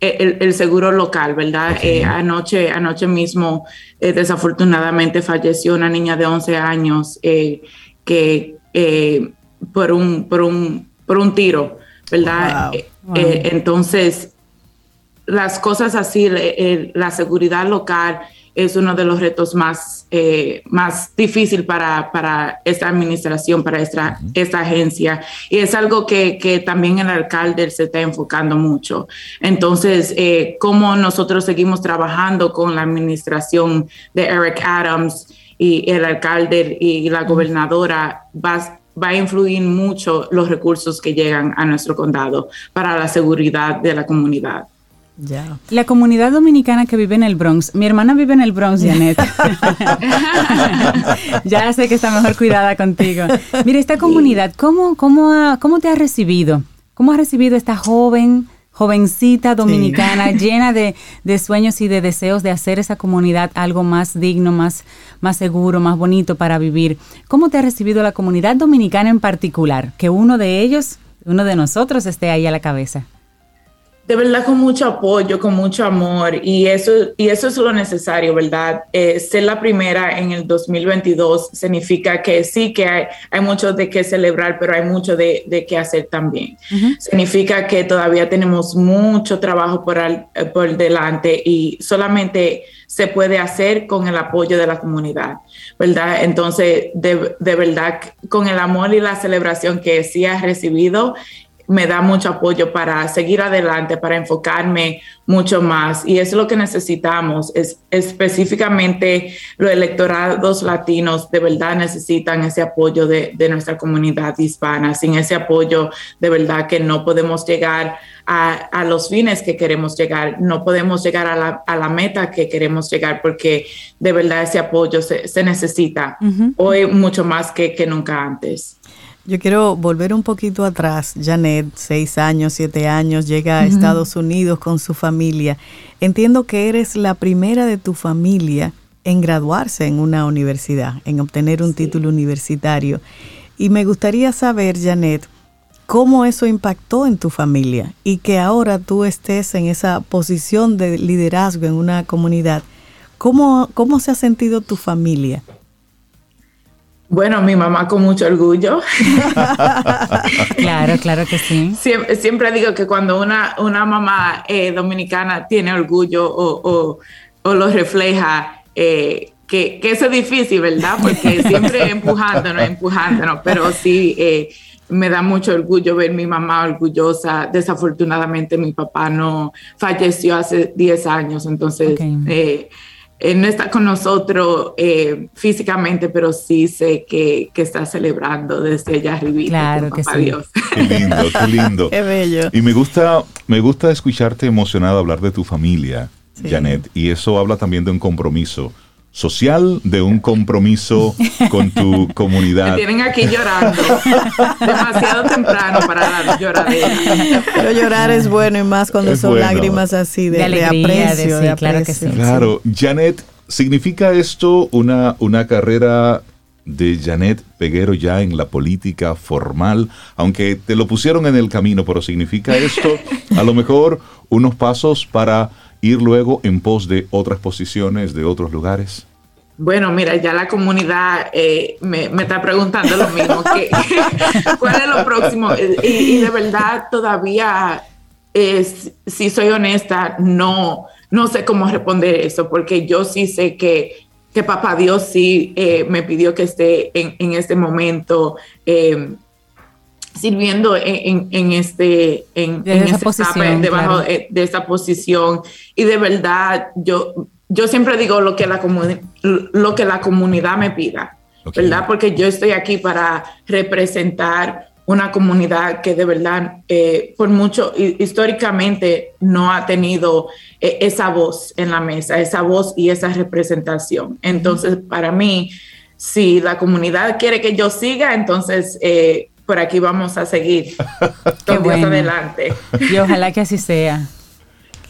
el, seguro local, ¿verdad? Eh, anoche, anoche mismo, eh, desafortunadamente, falleció una niña de 11 años que por, un, por, un, por un tiro, ¿verdad? entonces, las cosas así, la seguridad local es uno de los retos más, eh, más difícil para, para, esta administración, para esta, esta agencia. Y es algo que, que, también el alcalde se está enfocando mucho. Entonces, eh, cómo nosotros seguimos trabajando con la administración de Eric Adams y el alcalde y la gobernadora va, va a influir mucho los recursos que llegan a nuestro condado para la seguridad de la comunidad. La comunidad dominicana que vive en el Bronx, mi hermana vive en el Bronx, Janet. <laughs> ya sé que está mejor cuidada contigo. Mira, esta comunidad, ¿cómo, cómo, cómo te ha recibido? ¿Cómo ha recibido esta joven, jovencita dominicana <laughs> llena de, sueños y de deseos de hacer esa comunidad algo más digno, más, más seguro, más bonito para vivir? ¿Cómo te ha recibido la comunidad dominicana en particular? Que uno de ellos, uno de nosotros esté ahí a la cabeza de verdad con mucho apoyo, con mucho amor y eso, y eso es lo necesario, ¿verdad? Eh, ser la primera en el 2022 significa que sí que hay, hay mucho de qué celebrar, pero hay mucho de, de qué hacer también. Significa que todavía tenemos mucho trabajo por, por delante y solamente se puede hacer con el apoyo de la comunidad, ¿verdad? Entonces, de, de verdad, con el amor y la celebración que sí has recibido, me da mucho apoyo para seguir adelante, para enfocarme mucho más. Y es lo que necesitamos. Es, específicamente los electorados latinos de verdad necesitan ese apoyo de, de, nuestra comunidad hispana. Sin ese apoyo, de verdad que no podemos llegar a, a los fines que queremos llegar, no podemos llegar a la, a la, meta que queremos llegar porque de verdad ese apoyo se, se necesita hoy mucho más que, que nunca antes. Yo quiero volver un poquito atrás. Janet, seis años, siete años, llega a Estados Unidos con su familia. Entiendo que eres la primera de tu familia en graduarse en una universidad, en obtener un título universitario. Y me gustaría saber, Janet, cómo eso impactó en tu familia y que ahora tú estés en esa posición de liderazgo en una comunidad. ¿Cómo, cómo se ha sentido tu familia? Bueno, mi mamá con mucho orgullo. <laughs> claro, claro que sí. Siempre, digo que cuando una, una mamá eh, dominicana tiene orgullo o, lo refleja, eh, que, que, eso es difícil, ¿verdad? Porque <laughs> siempre empujándonos, empujándonos, pero sí eh, me da mucho orgullo ver mi mamá orgullosa. Desafortunadamente mi papá no falleció hace 10 años, entonces no está con nosotros eh, físicamente, pero sí sé que, está celebrando desde allá arriba. Claro que sí. Dios. Qué lindo, qué <laughs> lindo. qué bello. Y me gusta, me gusta escucharte emocionada hablar de tu familia, Janet, y eso habla también de un compromiso social, de un compromiso con tu <laughs> comunidad. Me tienen aquí llorando. Demasiado temprano para dar lloradera. Pero llorar es bueno y más cuando son lágrimas así de, aprecio. Claro, que sí. claro, Janet, ¿significa esto una, una carrera de Janet Peguero ya en la política formal, aunque te lo pusieron en el camino, pero significa esto a lo mejor unos pasos para ir luego en pos de otras posiciones, de otros lugares? Bueno, mira, ya la comunidad eh, me, está preguntando lo mismo, <laughs> ¿cuál es lo próximo? Y, de verdad todavía, si soy honesta, no, no sé cómo responder eso, porque yo sí sé que, que Papá Dios sí eh, me pidió que esté en, este momento eh, sirviendo en, este en, esa posición, debajo de, esta posición. Y de verdad yo yo siempre digo lo que la lo que la comunidad me pida verdad porque yo estoy aquí para representar una comunidad que de verdad eh, por mucho históricamente no ha tenido eh, esa voz en la mesa esa voz y esa representación. Entonces para mí si la comunidad quiere que yo siga entonces eh, por aquí vamos a seguir <laughs> Qué adelante. Y ojalá que así sea.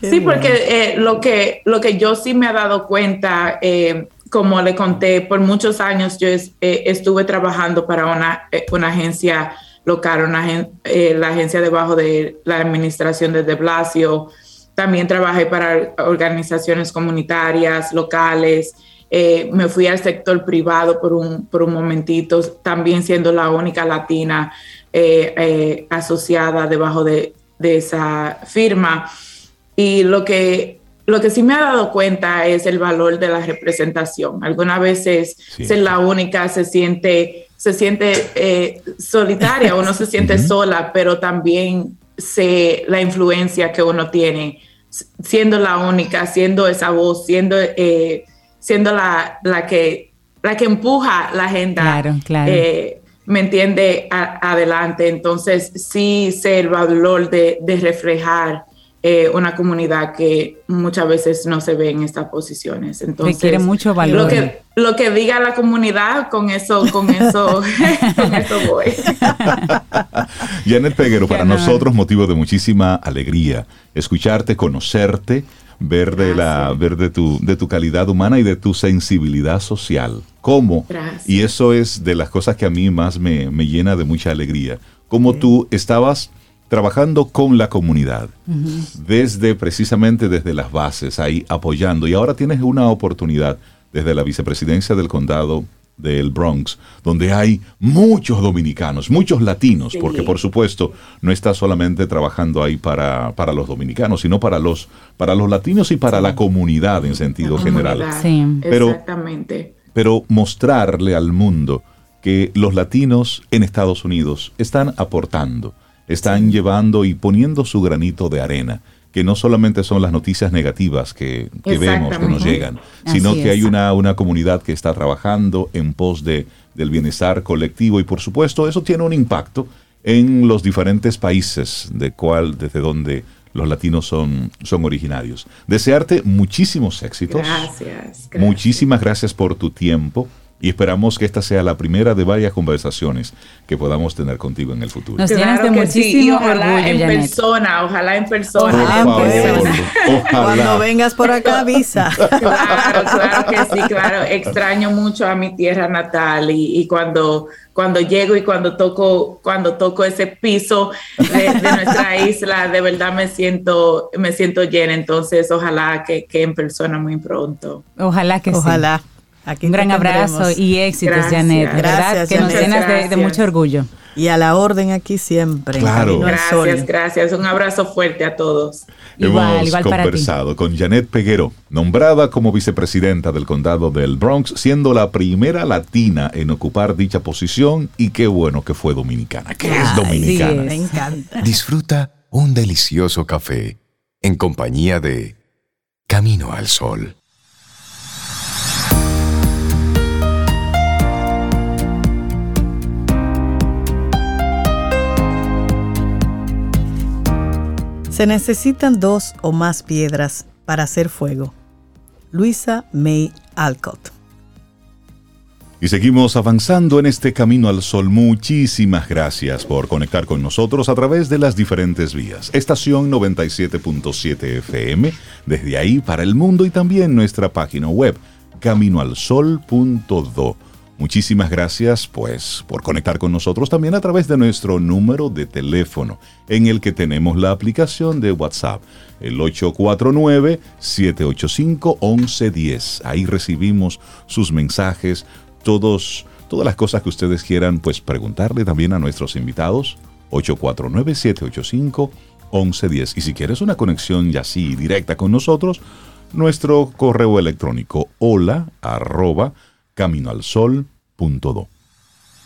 sí, porque eh, lo, que, lo que yo sí me he dado cuenta, eh, como le conté, por muchos años yo eh, estuve trabajando para una, una agencia local, una, la agencia debajo de la administración de De Blasio. También trabajé para organizaciones comunitarias, locales. Eh, me fui al sector privado por un, por un momentito, también siendo la única latina eh, eh, asociada debajo de, de, esa firma. Y lo que, lo que sí me ha dado cuenta es el valor de la representación. Algunas veces ser la única se siente, se siente solitaria, uno se <laughs> siente sola, pero también sé la influencia que uno tiene siendo la única, siendo esa voz, siendo siendo la, la, que, la que empuja la agenda. Claro, claro. Eh, me entiende adelante. Entonces, sí sé el valor de, de reflejar eh, una comunidad que muchas veces no se ve en estas posiciones. Entonces, Requiere mucho valor. Lo que, lo que diga la comunidad, con eso, con eso, <laughs> con eso voy. <laughs> Janet Peguero, para nosotros motivo de muchísima alegría escucharte, conocerte, ver de la ver de tu de tu calidad humana y de tu sensibilidad social. ¿Cómo? Y eso es de las cosas que a mí más me, llena de mucha alegría. Cómo tú estabas trabajando con la comunidad, desde precisamente desde las bases, ahí apoyando. Y ahora tienes una oportunidad desde la vicepresidencia del condado del Bronx, donde hay muchos dominicanos, muchos latinos, porque por supuesto no está solamente trabajando ahí para, para, los dominicanos, sino para los, para los latinos y para la comunidad en sentido general. Pero, Exactamente. Pero mostrarle al mundo que los latinos en Estados Unidos están aportando, están llevando y poniendo su granito de arena que no solamente son las noticias negativas que, vemos que nos llegan, sino que hay una, una comunidad que está trabajando en pos de, del bienestar colectivo y por supuesto eso tiene un impacto en los diferentes países de cual, desde donde los latinos son, son originarios. Desearte muchísimos éxitos. gracias. Muchísimas gracias por tu tiempo y esperamos que esta sea la primera de varias conversaciones que podamos tener contigo en el futuro. Nos tienes de muchísimo ojalá en persona, ojalá en persona. Ojalá, Cuando vengas por acá avisa. <laughs> Claro, claro que sí, claro. Extraño mucho a mi tierra natal y, cuando cuando llego y cuando toco cuando toco ese piso de, nuestra <laughs> isla, de verdad me siento me siento llena. Entonces, ojalá que, que en persona muy pronto. Ojalá que sí. Ojalá. Un gran abrazo y éxitos, Janet. Gracias, que nos llenas de, mucho orgullo. Y a la orden aquí siempre. Claro. Gracias, gracias. Un abrazo fuerte a todos. Hemos conversado con Janet Peguero, nombrada como vicepresidenta del condado del Bronx, siendo la primera latina en ocupar dicha posición y qué bueno que fue dominicana, que es dominicana. me encanta. Disfruta un delicioso café en compañía de Camino al Sol. Se necesitan dos o más piedras para hacer fuego. Luisa May Alcott. Y seguimos avanzando en este camino al sol. Muchísimas gracias por conectar con nosotros a través de las diferentes vías. Estación 97.7 FM, desde ahí para el mundo y también nuestra página web caminoalsol.do Muchísimas gracias pues por conectar con nosotros también a través de nuestro número de teléfono en el que tenemos la aplicación de WhatsApp, el 849-785-1110. Ahí recibimos sus mensajes, todos, todas las cosas que ustedes quieran pues preguntarle también a nuestros invitados, 849-785-1110. Y si quieres una conexión ya así directa con nosotros, nuestro correo electrónico hola arroba caminoalsol.do.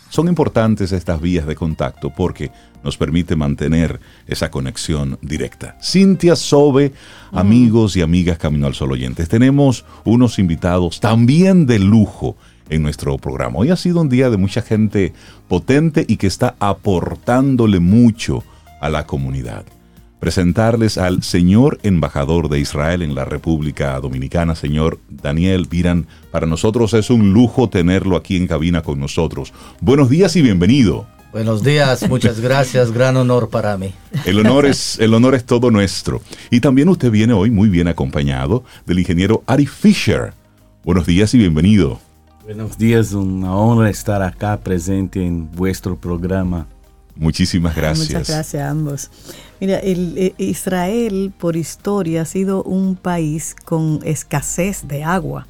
Son importantes estas vías de contacto porque nos permite mantener esa conexión directa. Cintia Sobe, amigos y amigas Camino al Sol oyentes, tenemos unos invitados también de lujo en nuestro programa. Hoy ha sido un día de mucha gente potente y que está aportándole mucho a la comunidad presentarles al señor embajador de Israel en la República Dominicana, señor Daniel Viran. Para nosotros es un lujo tenerlo aquí en cabina con nosotros. Buenos días y bienvenido. Buenos días, muchas <laughs> gracias, gran honor para mí. El honor es, el honor es todo nuestro. Y también usted viene hoy muy bien acompañado del ingeniero Ari Fisher. Buenos días y bienvenido. Buenos días, una honra estar acá presente en vuestro programa. Muchísimas gracias. Muchas gracias a ambos. Mira, eh, Israel por historia ha sido un país con escasez de agua,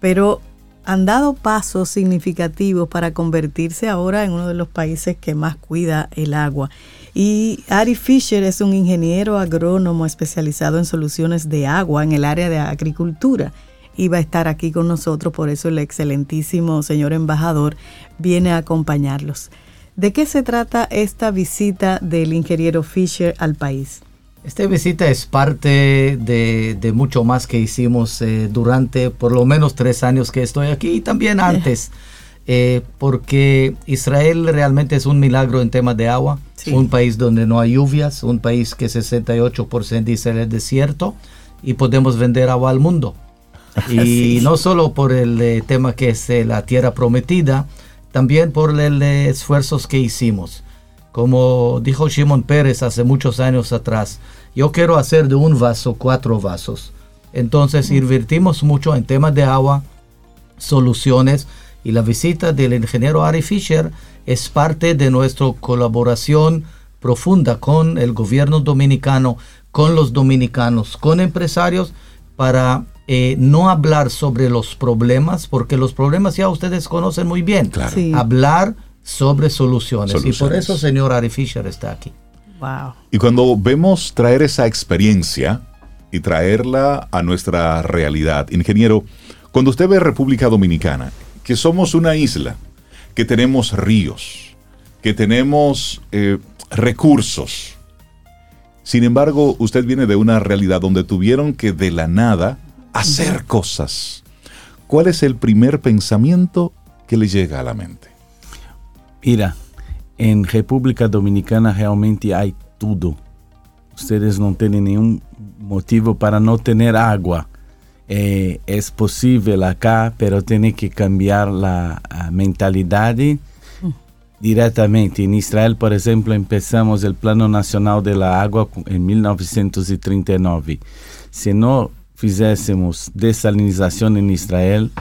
pero han dado pasos significativos para convertirse ahora en uno de los países que más cuida el agua. Y Ari Fisher es un ingeniero agrónomo especializado en soluciones de agua en el área de agricultura. Y va a estar aquí con nosotros, por eso el excelentísimo señor embajador viene a acompañarlos. ¿De qué se trata esta visita del ingeniero Fisher al país? Esta visita es parte de, mucho más que hicimos eh, durante por lo menos tres años que estoy aquí y también <laughs> antes, eh, porque Israel realmente es un milagro en temas de agua, un país donde no hay lluvias, un país que 68% dice el desierto y podemos vender agua al mundo. <laughs> Y no solo por el eh, tema que es la tierra prometida, también por los esfuerzos que hicimos. Como dijo Shimon Pérez hace muchos años atrás, yo quiero hacer de un vaso cuatro vasos. Entonces invertimos mucho en temas de agua, soluciones y la visita del ingeniero Ari Fisher es parte de nuestra colaboración profunda con el gobierno dominicano, con los dominicanos, con empresarios para eh, no hablar sobre los problemas, porque los problemas ya ustedes conocen muy bien. Hablar sobre soluciones. Y por eso, señor Ari Fisher está aquí. Wow. Y cuando vemos traer esa experiencia y traerla a nuestra realidad, ingeniero, cuando usted ve República Dominicana, que somos una isla, que tenemos ríos, que tenemos eh, recursos. Sin embargo, usted viene de una realidad donde tuvieron que de la nada hacer cosas. ¿Cuál es el primer pensamiento que le llega a la mente? Mira, en República Dominicana realmente hay todo. Ustedes no tienen ningún motivo para no tener agua. Eh, es posible acá, pero tiene que cambiar la mentalidad directamente. En Israel, por ejemplo, empezamos el Plano Nacional de la Agua en 1939. Si no fizéssemos desalinización en Israel,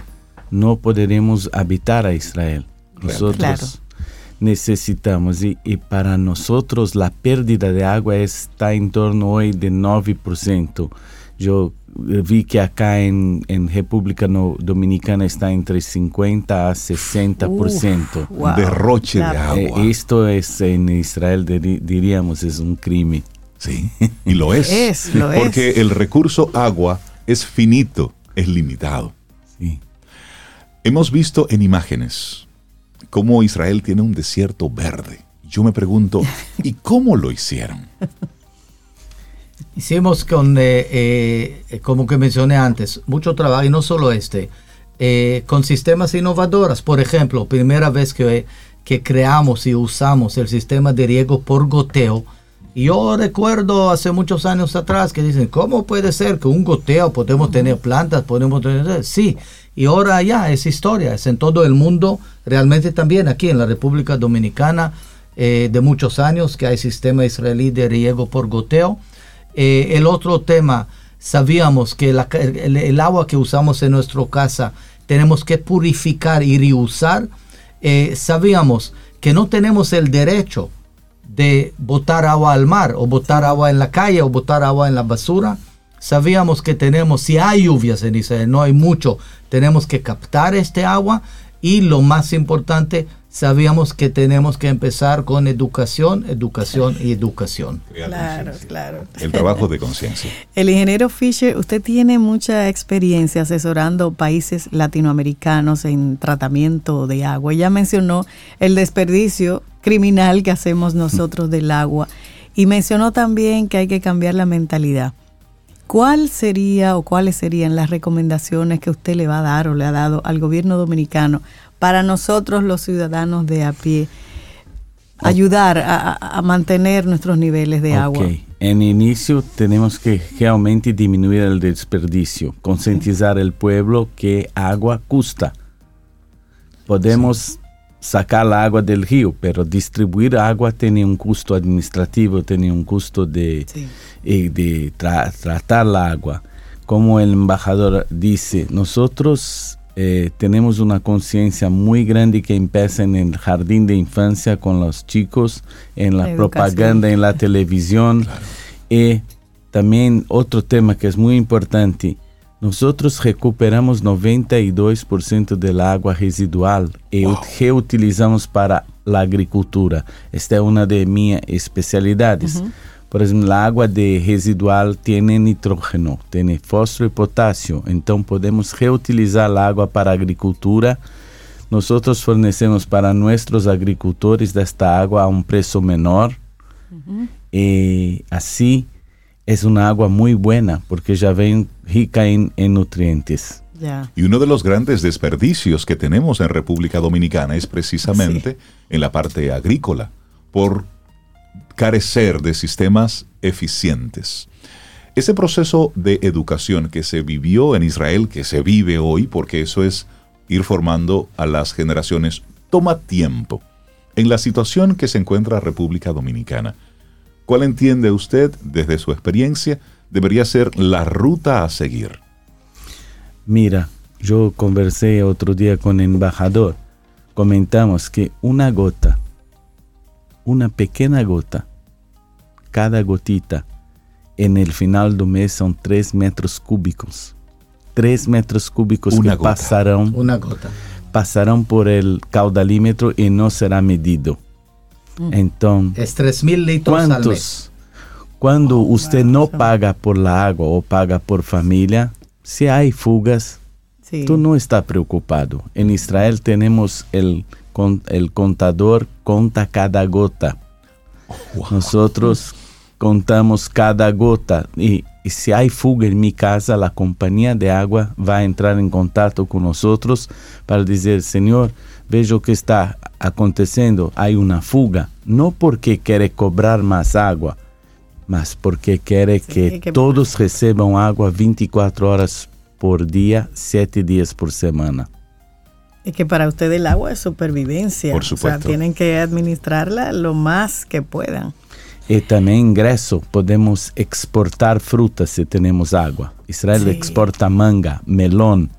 no podremos habitar a Israel. Nosotros necesitamos y, y, para nosotros la pérdida de agua está en torno hoy de 9%. Yo vi que acá en, en República Dominicana está entre 50 a 60%. Uf, Derroche de agua. Eh, esto es en Israel, diríamos, es un crimen. Sí, y lo es. es lo porque el recurso agua es finito, es limitado. Sí. Hemos visto en imágenes cómo Israel tiene un desierto verde. Yo me pregunto, <laughs> ¿y cómo lo hicieron? Hicimos con, eh, eh, como que mencioné antes, mucho trabajo, y no solo este, eh, con sistemas innovadores. Por ejemplo, primera vez que, que creamos y usamos el sistema de riego por goteo. Yo recuerdo hace muchos años atrás que dicen, ¿cómo puede ser que un goteo podemos tener plantas, podemos tener... Sí, y ahora ya es historia, es en todo el mundo, realmente también aquí en la República Dominicana, de muchos años que hay sistema israelí de riego por goteo. Eh, el otro tema, sabíamos que el, agua que usamos en nuestra casa tenemos que purificar y reusar. Eh, sabíamos que no tenemos el derecho de botar agua al mar o botar agua en la calle o botar agua en la basura. Sabíamos que tenemos, si hay lluvias en Israel, no hay mucho, tenemos que captar este agua y lo más importante, sabíamos que tenemos que empezar con educación, educación y educación. Claro, claro. El trabajo de conciencia. <laughs> El ingeniero Fisher, usted tiene mucha experiencia asesorando países latinoamericanos en tratamiento de agua. Ya mencionó el desperdicio criminal que hacemos nosotros del agua y mencionó también que hay que cambiar la mentalidad. ¿Cuál sería o cuáles serían las recomendaciones que usted le va a dar o le ha dado al gobierno dominicano para nosotros los ciudadanos de a pie ayudar a, mantener nuestros niveles de agua. En inicio tenemos que realmente disminuir el desperdicio, concientizar al pueblo que agua cuesta. Podemos sacar la agua del río, pero distribuir agua tiene un costo administrativo, tiene un costo de, eh, de tratar la agua. Como el embajador dice, nosotros eh, tenemos una conciencia muy grande que empieza en el jardín de infancia con los chicos, en la, propaganda, en la <laughs> televisión. Y también otro tema que es muy importante, nosotros recuperamos 92% del agua residual y reutilizamos para la agricultura. Esta es una de mis especialidades. Por exemplo, a água de residual tem nitrógeno, tem fósforo e potássio, então podemos reutilizar a água para a agricultura. Nós fornecemos para nossos agricultores desta água a um preço menor uhum. e assim é uma água muito boa porque já vem rica em nutrientes. Yeah. Y uno de los grandes desperdicios que tenemos en República Dominicana es precisamente sí. en la parte agrícola, por carecer de sistemas eficientes. Ese proceso de educación que se vivió en Israel, que se vive hoy, porque eso es ir formando a las generaciones, toma tiempo. En la situación que se encuentra República Dominicana, ¿cuál entiende usted desde su experiencia debería ser la ruta a seguir? Mira, yo conversé otro día con el embajador. Comentamos que una gota una pequeña gota. Cada gotita en el final del mes son 3 metros cúbicos. 3 metros cúbicos que pasarán, una gota. pasarán por el caudalímetro y no será medido. Mm. Entonces, es mil litros ¿cuántos, al mes. Cuando oh, usted no paga por la agua o paga por familia, si hay fugas, tú no estás preocupado. En Israel tenemos el el contador conta cada gota. Nosotros contamos cada gota y, si hay fuga en mi casa, la compañía de agua va a entrar en contacto con nosotros para decir, Señor, veo que está aconteciendo, hay una fuga, no porque quiere cobrar más agua, mas porque quiere que, todos reciban agua 24 horas por día, 7 días por semana. Y que para usted el agua es supervivencia. Por supuesto. O sea, tienen que administrarla lo más que puedan. Y también ingreso, podemos exportar frutas si tenemos agua. Israel exporta manga, melón,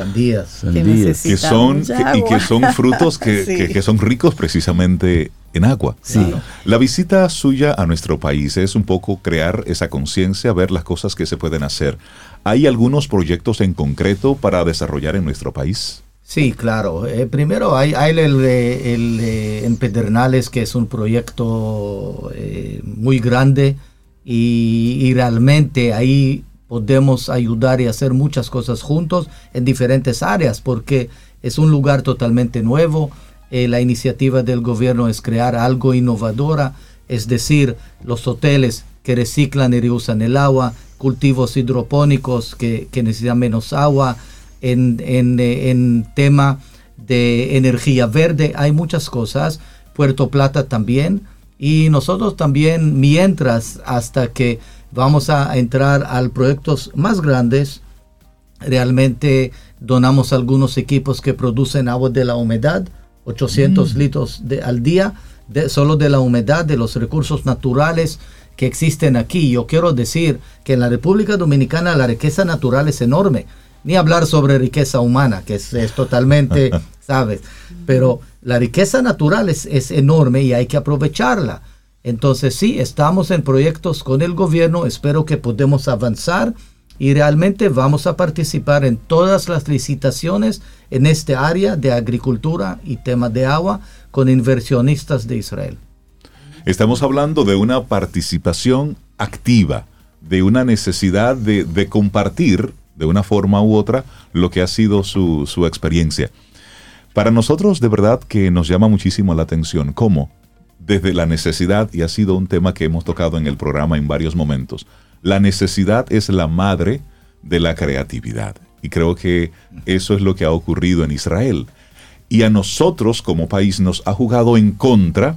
sandías, sandías. Que, son y que son frutos <laughs> que, son ricos precisamente en agua. Sí. La visita suya a nuestro país es un poco crear esa conciencia, ver las cosas que se pueden hacer. ¿Hay algunos proyectos en concreto para desarrollar en nuestro país? Sí, claro. Eh, primero hay, el, el, en Pedernales, que es un proyecto eh, muy grande y, realmente ahí podemos ayudar y hacer muchas cosas juntos en diferentes áreas, porque es un lugar totalmente nuevo. Eh, la iniciativa del gobierno es crear algo innovadora, es decir, los hoteles que reciclan y reusan el agua, cultivos hidropónicos que, que necesitan menos agua, en, en, tema de energía verde, hay muchas cosas, Puerto Plata también, y nosotros también, mientras, hasta que vamos a entrar a proyectos más grandes, realmente donamos algunos equipos que producen agua de la humedad, 800 mm. litros de, al día, de, solo de la humedad, de los recursos naturales que existen aquí. Yo quiero decir que en la República Dominicana la riqueza natural es enorme ni hablar sobre riqueza humana, que es, totalmente, <laughs> ¿sabes? Pero la riqueza natural es, es, enorme y hay que aprovecharla. Entonces sí, estamos en proyectos con el gobierno, espero que podamos avanzar y realmente vamos a participar en todas las licitaciones en este área de agricultura y temas de agua con inversionistas de Israel. Estamos hablando de una participación activa, de una necesidad de, de compartir de una forma u otra lo que ha sido su, su experiencia. Para nosotros de verdad que nos llama muchísimo la atención cómo desde la necesidad, y ha sido un tema que hemos tocado en el programa en varios momentos, la necesidad es la madre de la creatividad. Y creo que eso es lo que ha ocurrido en Israel. Y a nosotros como país nos ha jugado en contra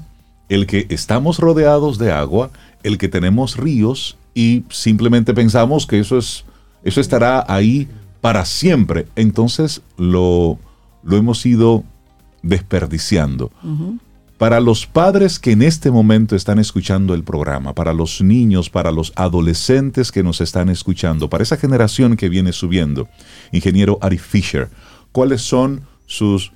el que estamos rodeados de agua, el que tenemos ríos y simplemente pensamos que eso es eso estará ahí para siempre. Entonces lo, lo hemos ido desperdiciando. Para los padres que en este momento están escuchando el programa, para los niños, para los adolescentes que nos están escuchando, para esa generación que viene subiendo, ingeniero Ari Fisher, ¿cuáles son sus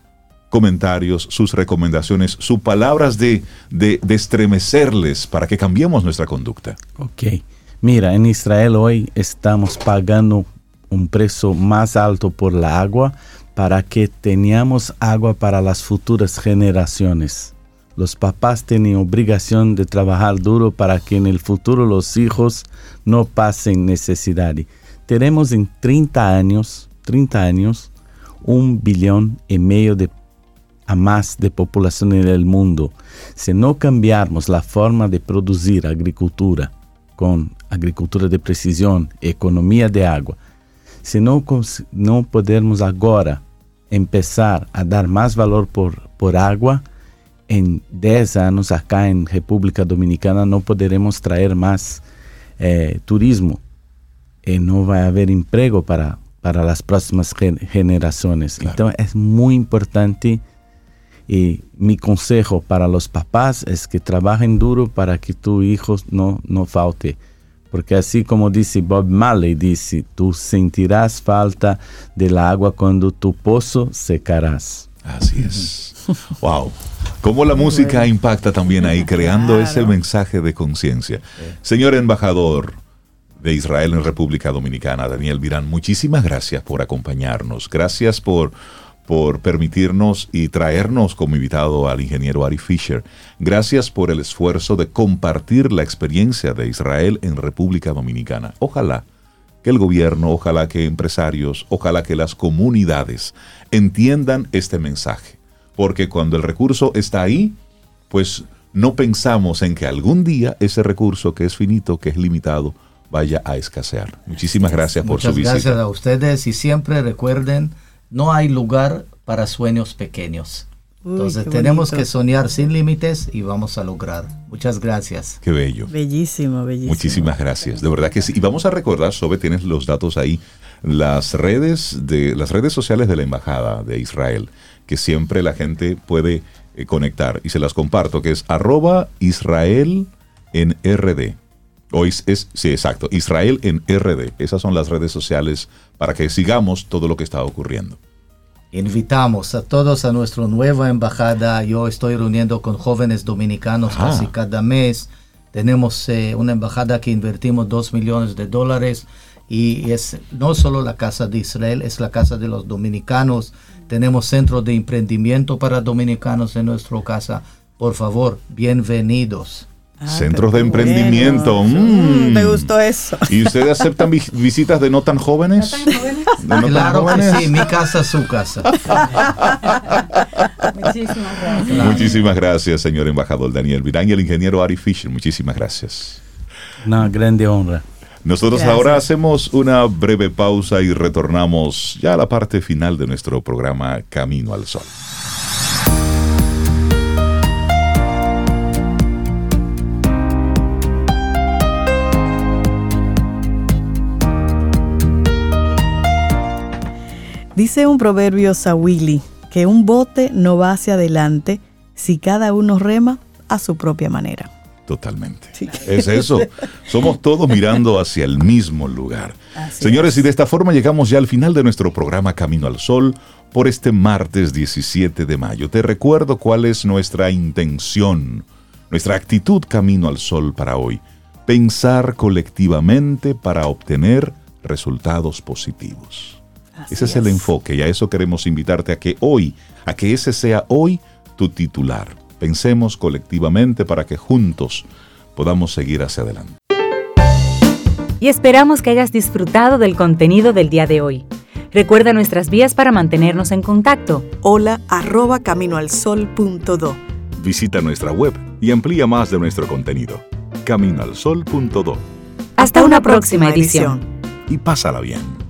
comentarios, sus recomendaciones, sus palabras de, de, estremecerles para que cambiemos nuestra conducta? Ok. Mira, en Israel hoy estamos pagando un precio más alto por la agua para que tengamos agua para las futuras generaciones. Los papás tienen obligación de trabajar duro para que en el futuro los hijos no pasen necesidad. Tenemos en 30 años, 30 años, un billón y medio de a más de población en el mundo. Si no cambiamos la forma de producir agricultura con agricultura de precisión, economia de água. Se não, não pudermos agora começar a dar mais valor por, por água, em 10 anos acá em República Dominicana não poderemos trazer mais eh, turismo e não vai haver emprego para, para as próximas gerações. Claro. Então é muito importante Y mi consejo para los papás es que trabajen duro para que tu hijo no, no falte. Porque así como dice Bob Marley, dice, tú sentirás falta del agua cuando tu pozo secarás. Así es. <laughs> wow. Cómo la música impacta también ahí, <laughs> creando ese mensaje de conciencia. Señor embajador de Israel en República Dominicana, Daniel Virán, muchísimas gracias por acompañarnos. Gracias por por permitirnos y traernos como invitado al ingeniero Ari Fisher. Gracias por el esfuerzo de compartir la experiencia de Israel en República Dominicana. Ojalá que el gobierno, ojalá que empresarios, ojalá que las comunidades entiendan este mensaje. Porque cuando el recurso está ahí, pues no pensamos en que algún día ese recurso que es finito, que es limitado, vaya a escasear. Muchísimas gracias por su visita. Gracias a ustedes y siempre recuerden, no hay lugar para sueños pequeños. Entonces tenemos que soñar sin límites y vamos a lograr. Muchas gracias. Qué bello. Bellísimo, bellísimo. Muchísimas gracias. De verdad que sí. Y vamos a recordar, Sobe, tienes los datos ahí, las redes de las redes sociales de la embajada de Israel, que siempre la gente puede eh, conectar y se las comparto, que es arroba Israel en RD. O es, sí, exacto, Israel en RD. Esas son las redes sociales para que sigamos todo lo que está ocurriendo. Invitamos a todos a nuestra nueva embajada. Yo estoy reuniendo con jóvenes dominicanos ah. casi cada mes. Tenemos eh, una embajada que invertimos dos millones de dólares y es no solo la casa de Israel, es la casa de los dominicanos. Tenemos centros de emprendimiento para dominicanos en nuestra casa. Por favor, bienvenidos. Ah, Centros de emprendimiento. Mm. Me gustó eso. <laughs> ¿Y ustedes aceptan visitas de no tan jóvenes? ¿No tan claro jóvenes? sí, mi casa, su casa. <laughs> Muchísimas gracias. Muchísimas gracias, señor embajador Daniel Virán y el ingeniero Ari Fisher. Muchísimas gracias. Una grande honra. Nosotros ahora hacemos una breve pausa y retornamos ya a la parte final de nuestro programa Camino al Sol. Dice un proverbio Sawili que un bote no va hacia adelante si cada uno rema a su propia manera. Totalmente. Es eso. Somos todos mirando hacia el mismo lugar. Señores, y de esta forma llegamos ya al final de nuestro programa Camino al Sol por este martes 17 de mayo. Te recuerdo cuál es nuestra intención, nuestra actitud Camino al Sol para hoy. Pensar colectivamente para obtener resultados positivos. Ese es, el enfoque y a eso queremos invitarte a que hoy, a que ese sea hoy tu titular. Pensemos colectivamente para que juntos podamos seguir hacia adelante. Y esperamos que hayas disfrutado del contenido del día de hoy. Recuerda nuestras vías para mantenernos en contacto. Hola arroba caminoalsol.do. Visita nuestra web y amplía más de nuestro contenido. Caminoalsol.do. Hasta, una, próxima, edición. Y pásala bien.